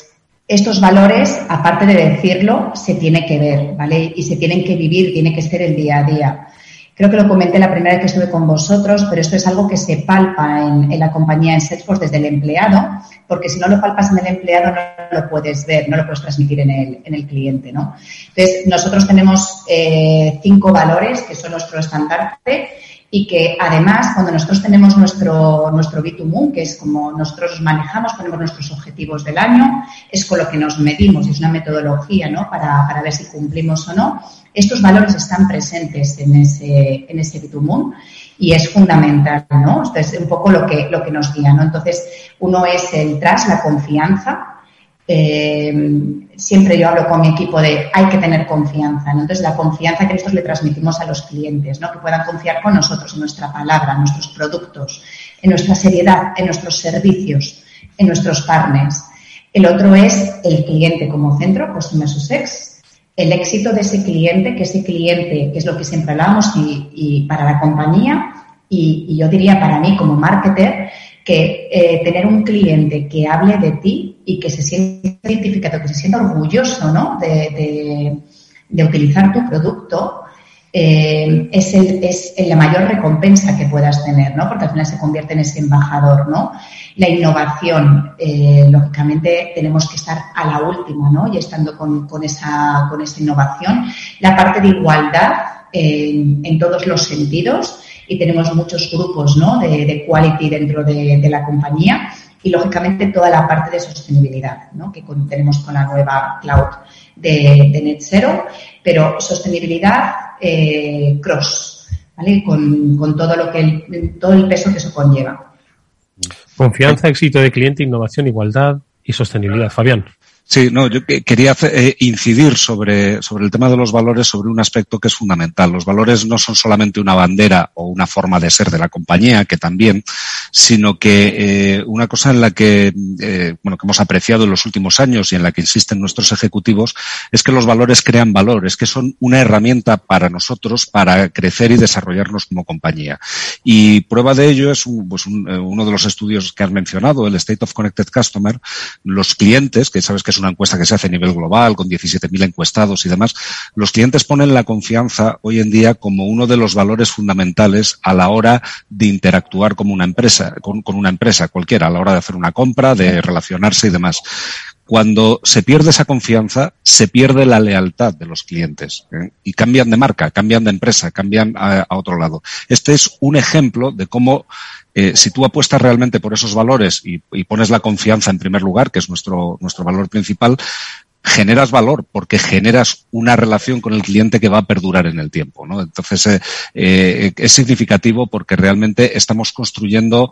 estos valores, aparte de decirlo, se tiene que ver, ¿vale? Y se tienen que vivir, tiene que ser el día a día. Creo que lo comenté la primera vez que estuve con vosotros, pero esto es algo que se palpa en, la compañía en Salesforce desde el empleado, porque si no lo palpas en el empleado no lo puedes ver, no lo puedes transmitir en el, en el cliente, ¿no? Entonces, nosotros tenemos eh, cinco valores que son nuestro estandarte y que además cuando nosotros tenemos nuestro, nuestro B2Moon, que es como nosotros manejamos, ponemos nuestros objetivos del año, es con lo que nos medimos, es una metodología ¿no? para, para ver si cumplimos o no. Estos valores están presentes en ese, en ese B2Moon y es fundamental, ¿no? Esto es un poco lo que, lo que nos guía, ¿no? Entonces, uno es el trust, la confianza, eh, siempre yo hablo con mi equipo de hay que tener confianza, ¿no? Entonces, la confianza que nosotros le transmitimos a los clientes, ¿no? Que puedan confiar con nosotros, en nuestra palabra, en nuestros productos, en nuestra seriedad, en nuestros servicios, en nuestros partners. El otro es el cliente como centro, Customer Success, el éxito de ese cliente, que ese cliente, que es lo que siempre hablamos, y, para la compañía, y, yo diría para mí como marketer, que eh, tener un cliente que hable de ti y que se sienta identificado, que se sienta orgulloso ¿no? de, de, utilizar tu producto, eh, es, el, es la mayor recompensa que puedas tener, ¿no? Porque al final se convierte en ese embajador, ¿no? La innovación, eh, lógicamente, tenemos que estar a la última, ¿no? Y estando con, con, esa, con esa innovación. La parte de igualdad en todos los sentidos y tenemos muchos grupos, ¿no? De, quality dentro de, la compañía y lógicamente toda la parte de sostenibilidad ¿no? que tenemos con la nueva cloud de, de Net Zero, pero sostenibilidad eh, cross, ¿vale? Con, con, todo lo que todo el peso que eso conlleva. Confianza, éxito de cliente, innovación, igualdad y sostenibilidad. Fabián. Sí, no, yo quería eh, incidir sobre, sobre el tema de los valores, sobre un aspecto que es fundamental. Los valores no son solamente una bandera o una forma de ser de la compañía, que también, sino que eh, una cosa en la que, eh, bueno, que hemos apreciado en los últimos años y en la que insisten nuestros ejecutivos es que los valores crean valor, es que son una herramienta para nosotros para crecer y desarrollarnos como compañía. Y prueba de ello es pues uno de los estudios que has mencionado, el State of Connected Customer. Los clientes, que sabes que es una encuesta que se hace a nivel global, con 17.000 encuestados y demás, los clientes ponen la confianza hoy en día como uno de los valores fundamentales a la hora de interactuar como una empresa, con, una empresa cualquiera, a la hora de hacer una compra, de relacionarse y demás cuando se pierde esa confianza, se pierde la lealtad de los clientes ¿eh? y cambian de marca, cambian de empresa, cambian a, otro lado. Este es un ejemplo de cómo eh, si tú apuestas realmente por esos valores y, pones la confianza en primer lugar, que es nuestro, nuestro valor principal, generas valor porque generas una relación con el cliente que va a perdurar en el tiempo. Entonces, eh, es significativo porque realmente estamos construyendo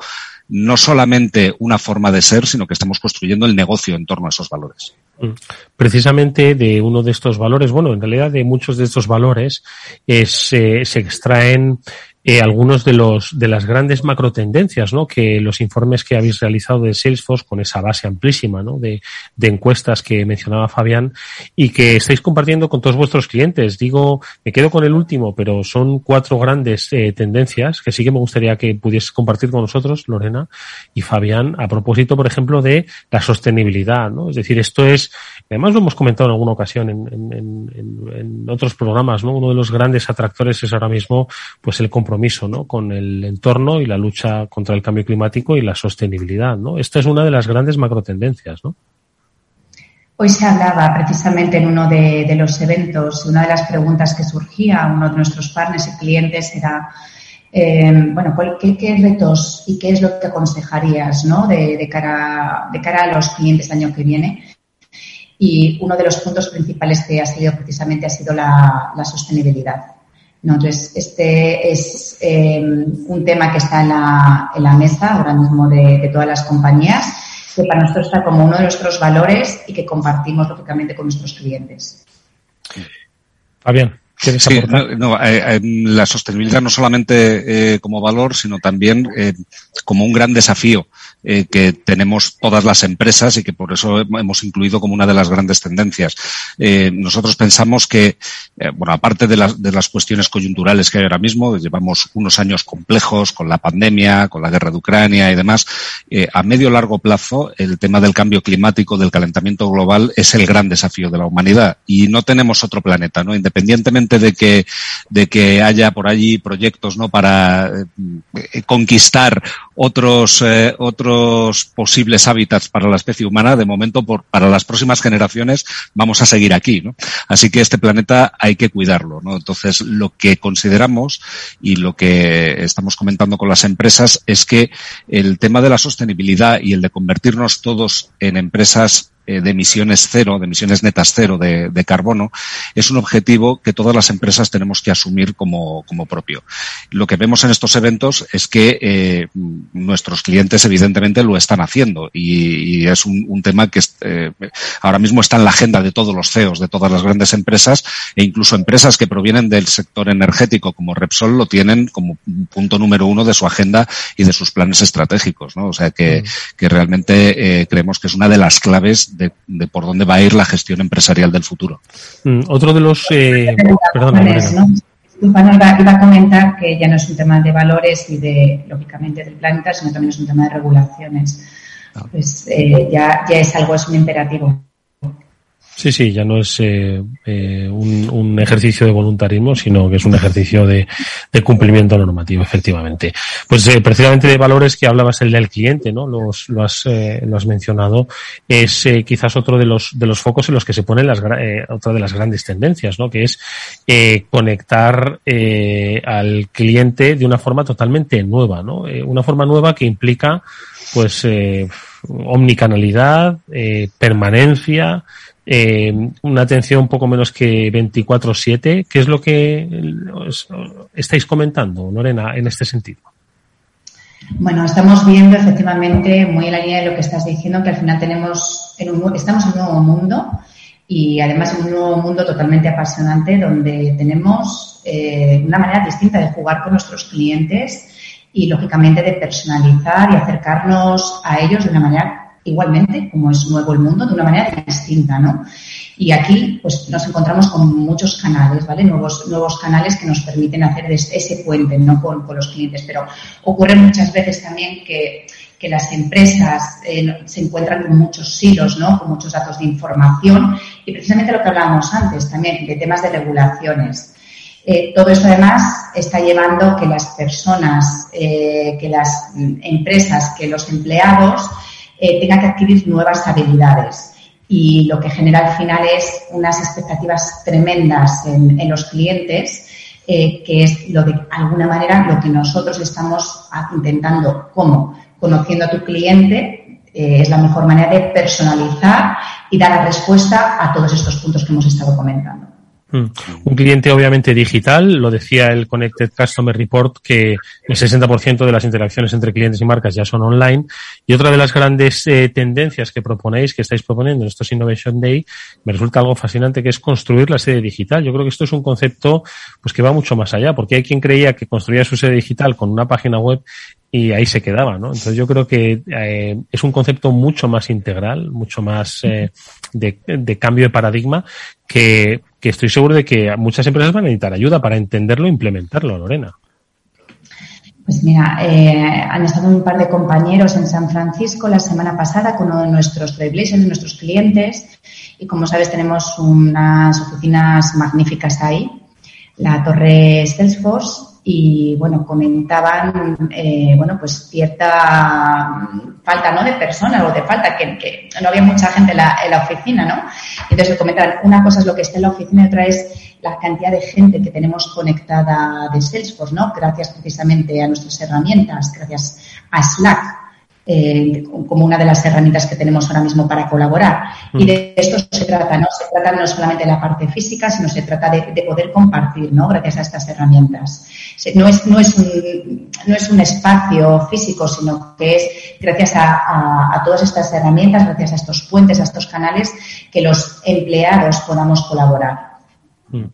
no solamente una forma de ser, sino que estamos construyendo el negocio en torno a esos valores. Mm. Precisamente de uno de estos valores, bueno, en realidad de muchos de estos valores es, se extraen eh, algunos de los de las grandes macro tendencias, ¿no? Que los informes que habéis realizado de Salesforce con esa base amplísima, ¿no? De, de encuestas que mencionaba Fabián y que estáis compartiendo con todos vuestros clientes. Digo, me quedo con el último, pero son cuatro grandes eh, tendencias que sí que me gustaría que pudieses compartir con nosotros, Lorena y Fabián, a propósito, por ejemplo, de la sostenibilidad, ¿no? Es decir, esto es, además lo hemos comentado en alguna ocasión en, en, en, en otros programas, ¿no? Uno de los grandes atractores es ahora mismo, pues el compromiso con el entorno y la lucha contra el cambio climático y la sostenibilidad. ¿no? Esta es una de las grandes macrotendencias. ¿no? Hoy se hablaba precisamente en uno de, los eventos, una de las preguntas que surgía a uno de nuestros partners y clientes era, eh, bueno, ¿qué, retos y qué es lo que aconsejarías de, cara, a los clientes el año que viene? Y uno de los puntos principales que ha sido precisamente ha sido la sostenibilidad. Entonces, este es eh, un tema que está en la, en la mesa ahora mismo de, todas las compañías, que para nosotros está como uno de nuestros valores y que compartimos, lógicamente, con nuestros clientes. Fabián. Sí, no, eh, eh, la sostenibilidad no solamente como valor, sino también como un gran desafío eh, que tenemos todas las empresas y que por eso hemos incluido como una de las grandes tendencias. Eh, nosotros pensamos que, eh, bueno, aparte de las, de las cuestiones coyunturales que hay ahora mismo, llevamos unos años complejos con la pandemia, con la guerra de Ucrania y demás, a medio largo plazo el tema del cambio climático, del calentamiento global es el gran desafío de la humanidad y no tenemos otro planeta, ¿no? Independientemente de que, de que haya por allí proyectos, ¿no? Para conquistar otros, eh, otros posibles hábitats para la especie humana, de momento por, para las próximas generaciones vamos a seguir aquí, ¿no? Así que este planeta hay que cuidarlo, ¿no? Entonces, lo que consideramos y lo que estamos comentando con las empresas es que el tema de la sostenibilidad y el de convertirnos todos en empresas eh, de emisiones cero, de emisiones netas cero de, carbono, es un objetivo que todas las empresas tenemos que asumir como, propio. Lo que vemos en estos eventos es que eh, nuestros clientes evidentemente lo están haciendo y, es un, tema que eh, ahora mismo está en la agenda de todos los CEOs, de todas las grandes empresas e incluso empresas que provienen del sector energético como Repsol lo tienen como punto número uno de su agenda y de sus planes estratégicos. ¿no? O sea que, mm. que realmente creemos que es una de las claves de, por dónde va a ir la gestión empresarial del futuro. Mm, otro de los... Eh, perdón, Disculpa, iba, a comentar que ya no es un tema de valores y de, lógicamente, del planeta, sino también es un tema de regulaciones. Ah. Pues eh, ya, ya es algo, es un imperativo. Sí, sí, ya no es eh, eh, un, ejercicio de voluntarismo, sino que es un ejercicio de, cumplimiento normativo, efectivamente. Pues eh, precisamente de valores que hablabas el del cliente, ¿no? Los, lo, has, lo has mencionado. Es quizás otro de los, de los focos en los que se ponen las, otra de las grandes tendencias, ¿no? Que es conectar al cliente de una forma totalmente nueva, ¿no? una forma nueva que implica, pues, omnicanalidad, permanencia, eh, una atención un poco menos que 24/7. ¿Qué es lo que estáis comentando, Lorena, en este sentido? Bueno, estamos viendo efectivamente muy en la línea de lo que estás diciendo, que al final tenemos, estamos en un nuevo mundo y además en un nuevo mundo totalmente apasionante donde tenemos eh, una manera distinta de jugar con nuestros clientes y lógicamente de personalizar y acercarnos a ellos de una manera igualmente, como es nuevo el mundo, de una manera distinta, ¿no? Y aquí, pues, nos encontramos con muchos canales, ¿vale? Nuevos, nuevos canales que nos permiten hacer ese puente, ¿no? Con, los clientes. Pero ocurre muchas veces también que, las empresas eh, se encuentran con muchos silos, ¿no? Con muchos datos de información y precisamente lo que hablábamos antes también, de temas de regulaciones. Eh, todo eso además está llevando que las personas, eh, que las empresas, que los empleados eh, tenga que adquirir nuevas habilidades. Y lo que genera al final es unas expectativas tremendas en, los clientes, eh, que es lo de alguna manera lo que nosotros estamos intentando. ¿Cómo? Conociendo a tu cliente eh, es la mejor manera de personalizar y dar la respuesta a todos estos puntos que hemos estado comentando. Mm. Un cliente obviamente digital, lo decía el Connected Customer Report, que el 60% de las interacciones entre clientes y marcas ya son online. Y otra de las grandes eh, tendencias que proponéis, que estáis proponiendo en estos Innovation Day, me resulta algo fascinante, que es construir la sede digital. Yo creo que esto es un concepto pues que va mucho más allá, porque hay quien creía que construía su sede digital con una página web y ahí se quedaba, ¿no? Entonces yo creo que eh, es un concepto mucho más integral, mucho más eh, de, cambio de paradigma que, que, estoy seguro de que muchas empresas van a necesitar ayuda para entenderlo e implementarlo, Lorena. Pues mira, eh, han estado un par de compañeros en San Francisco la semana pasada con uno de nuestros trailblazers, de nuestros clientes, y como sabes tenemos unas oficinas magníficas ahí, la torre Salesforce, y bueno, comentaban eh, bueno pues cierta falta ¿no? de personas o de falta, que, no había mucha gente en la, en la oficina, ¿no? Entonces comentaban, una cosa es lo que está en la oficina y otra es la cantidad de gente que tenemos conectada de Salesforce, ¿no? Gracias precisamente a nuestras herramientas, gracias a Slack, eh, como una de las herramientas que tenemos ahora mismo para colaborar. Y de mm. esto se trata, ¿no? Se trata no solamente de la parte física, sino se trata de, poder compartir, ¿no? Gracias a estas herramientas. No es, no es, un, no es un espacio físico, sino que es gracias a, a todas estas herramientas, gracias a estos puentes, a estos canales, que los empleados podamos colaborar. Mm.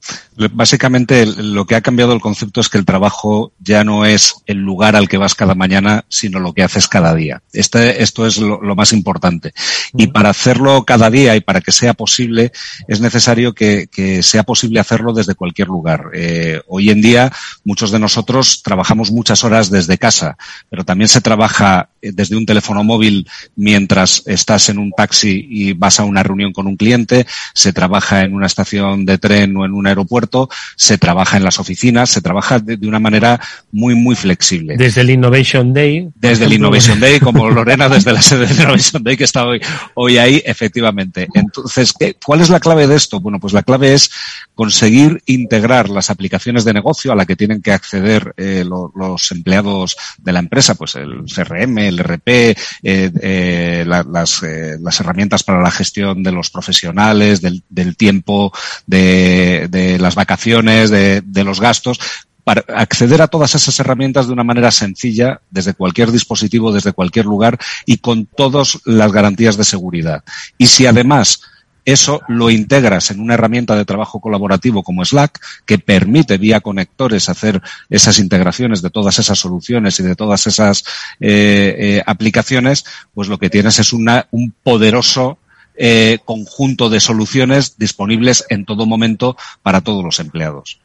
Básicamente lo que ha cambiado el concepto es que el trabajo ya no es el lugar al que vas cada mañana, sino lo que haces cada día. Este, esto es lo, más importante. Y para hacerlo cada día y para que sea posible, es necesario que, sea posible hacerlo desde cualquier lugar. Eh, hoy en día muchos de nosotros trabajamos muchas horas desde casa, pero también se trabaja eh, desde un teléfono móvil mientras estás en un taxi y vas a una reunión con un cliente, se trabaja en una estación de tren o en un aeropuerto, se trabaja en las oficinas, se trabaja de, una manera muy, muy flexible. Desde el Innovation Day. Desde el Innovation Day, como Lorena desde la sede del Innovation Day que está hoy, hoy ahí, efectivamente. Entonces, ¿cuál es la clave de esto? Bueno, pues la clave es conseguir integrar las aplicaciones de negocio a la que tienen que acceder eh, los empleados de la empresa, pues el CRM, el RP, eh, eh, las, herramientas para la gestión de los profesionales, del, tiempo, de, las vacaciones, de los gastos, para acceder a todas esas herramientas de una manera sencilla, desde cualquier dispositivo, desde cualquier lugar y con todas las garantías de seguridad. Y si además eso lo integras en una herramienta de trabajo colaborativo como Slack, que permite vía conectores hacer esas integraciones de todas esas soluciones y de todas esas eh, eh, aplicaciones, pues lo que tienes es una, un poderoso eh, conjunto de soluciones disponibles en todo momento para todos los empleados.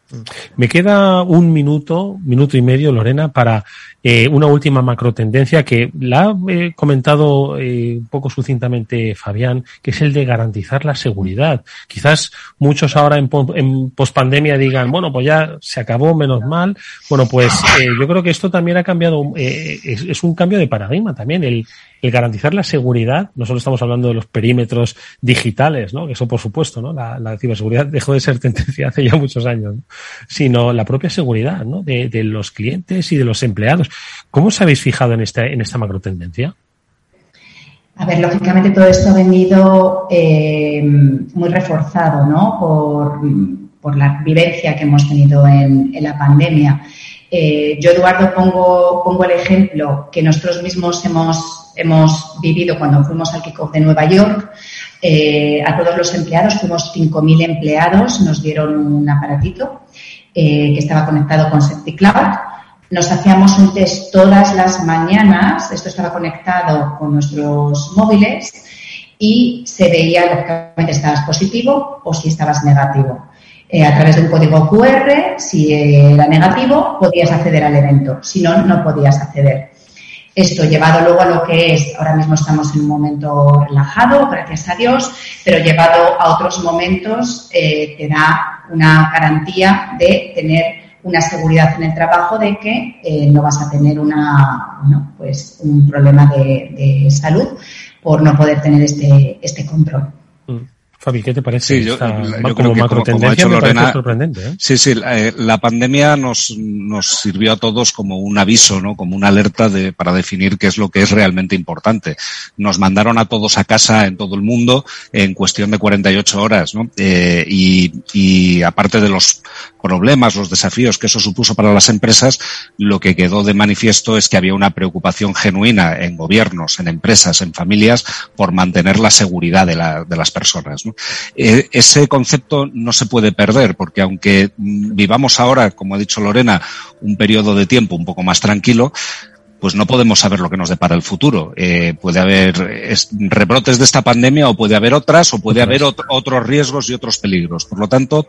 Me queda un minuto, minuto y medio, Lorena, para eh, una última macro tendencia que la ha eh, comentado eh, un poco sucintamente Fabián, que es el de garantizar la seguridad. Quizás muchos ahora en, en pospandemia digan, bueno, pues ya se acabó, menos mal. Bueno, pues eh, yo creo que esto también ha cambiado, es, es, un cambio de paradigma también, el, el garantizar la seguridad. No solo estamos hablando de los perímetros digitales, ¿no? Eso, por supuesto, ¿no? La, ciberseguridad dejó de ser tendencia hace ya muchos años, ¿no? sino la propia seguridad, ¿no? De, los clientes y de los empleados. ¿Cómo os habéis fijado en esta, en esta macro tendencia? A ver, lógicamente todo esto ha venido eh, muy reforzado ¿no? por, por, la vivencia que hemos tenido en, en la pandemia. Eh, yo, Eduardo, pongo, el ejemplo que nosotros mismos hemos, vivido cuando fuimos al kickoff de Nueva York. Eh, a todos los empleados, fuimos 5.000 empleados, nos dieron un aparatito eh, que estaba conectado con SafetyCloud nos hacíamos un test todas las mañanas, esto estaba conectado con nuestros móviles y se veía lógicamente si estabas positivo o si estabas negativo. Eh, a través de un código QR, si era negativo, podías acceder al evento, si no, no podías acceder. Esto llevado luego a lo que es, ahora mismo estamos en un momento relajado, gracias a Dios, pero llevado a otros momentos eh, te da una garantía de tener una seguridad en el trabajo de que eh, no vas a tener una, bueno, pues un problema de, de, salud por no poder tener este, este control. Fabi, ¿qué te parece? Sí, yo, esta, yo creo que como, como, ha hecho Lorena, ¿eh? sí, sí, la, eh, la, pandemia nos, nos sirvió a todos como un aviso, ¿no? Como una alerta de, para definir qué es lo que es realmente importante. Nos mandaron a todos a casa en todo el mundo en cuestión de 48 horas, ¿no? Eh, y, y aparte de los problemas, los desafíos que eso supuso para las empresas, lo que quedó de manifiesto es que había una preocupación genuina en gobiernos, en empresas, en familias, por mantener la seguridad de, la, de las personas. ¿no? Eh, ese concepto no se puede perder, porque aunque vivamos ahora, como ha dicho Lorena, un periodo de tiempo un poco más tranquilo, pues no podemos saber lo que nos depara el futuro. Eh, puede haber rebrotes de esta pandemia o puede haber otras o puede haber ot otros riesgos y otros peligros. Por lo tanto,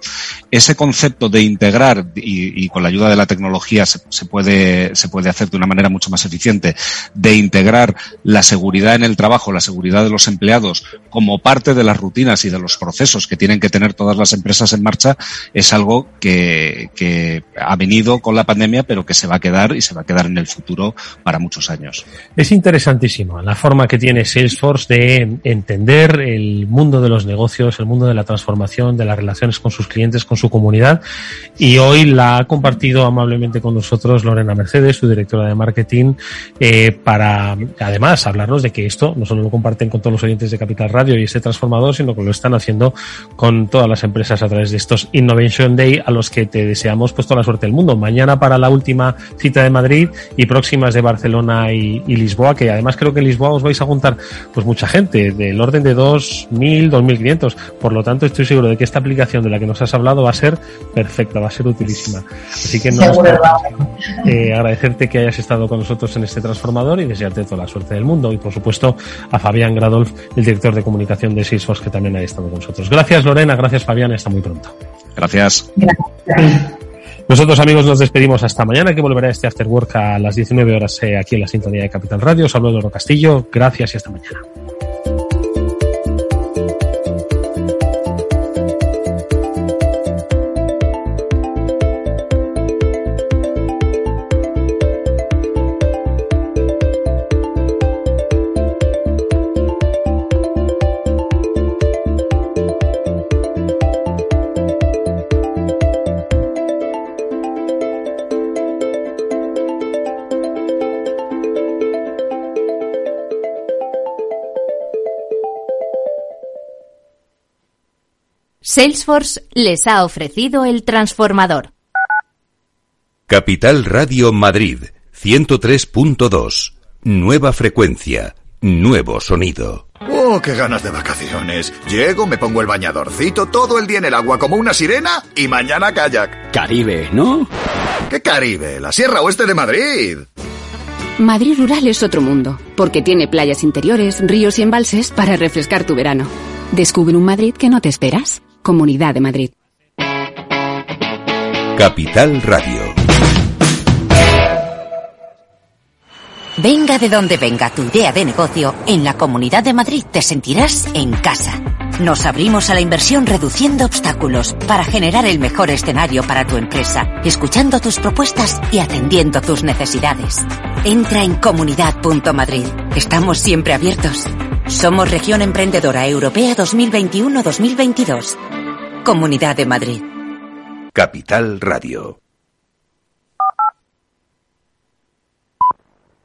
ese concepto de integrar y, con la ayuda de la tecnología se, puede, se puede hacer de una manera mucho más eficiente, de integrar la seguridad en el trabajo, la seguridad de los empleados como parte de las rutinas y de los procesos que tienen que tener todas las empresas en marcha, es algo que ha venido con la pandemia, pero que se va a quedar y se va a quedar en el futuro para muchos años. Es interesantísimo la forma que tiene Salesforce de entender el mundo de los negocios, el mundo de la transformación, de las relaciones con sus clientes, con su comunidad. Y hoy la ha compartido amablemente con nosotros Lorena Mercedes, su directora de marketing, eh, para además hablarnos de que esto no solo lo comparten con todos los oyentes de Capital Radio y ese transformador, sino que lo están haciendo con todas las empresas a través de estos Innovation Day a los que te deseamos pues toda la suerte del mundo. Mañana para la última cita de Madrid y próximas de Barcelona y, y, Lisboa, que además creo que en Lisboa os vais a juntar pues mucha gente, del orden de 2.000, 2.500. Por lo tanto, estoy seguro de que esta aplicación de la que nos has hablado va a ser perfecta, va a ser utilísima. Así que no eh, agradecerte que hayas estado con nosotros en este transformador y desearte toda la suerte del mundo. Y por supuesto a Fabián Gradolf, el director de comunicación de Salesforce, que también ha estado con nosotros. Gracias Lorena, gracias Fabián, hasta muy pronto. Gracias. Gracias. Nosotros, amigos, nos despedimos hasta mañana, que volverá este After Work a las 19 horas eh, aquí en la sintonía de Capital Radio. Os hablo de Oro Castillo. Gracias y hasta mañana. Salesforce les ha ofrecido el transformador. Capital Radio Madrid 103.2. Nueva frecuencia, nuevo sonido. ¡Oh, qué ganas de vacaciones! Llego, me pongo el bañadorcito, todo el día en el agua como una sirena y mañana kayak. Caribe, ¿no? ¿Qué Caribe? La Sierra Oeste de Madrid. Madrid Rural es otro mundo, porque tiene playas interiores, ríos y embalses para refrescar tu verano. Descubre un Madrid que no te esperas. Comunidad de Madrid. Capital Radio. Venga de donde venga tu idea de negocio, en la Comunidad de Madrid te sentirás en casa. Nos abrimos a la inversión reduciendo obstáculos para generar el mejor escenario para tu empresa, escuchando tus propuestas y atendiendo tus necesidades. Entra en comunidad.madrid. Estamos siempre abiertos. Somos Región Emprendedora Europea 2021-2022. Comunidad de Madrid. Capital Radio.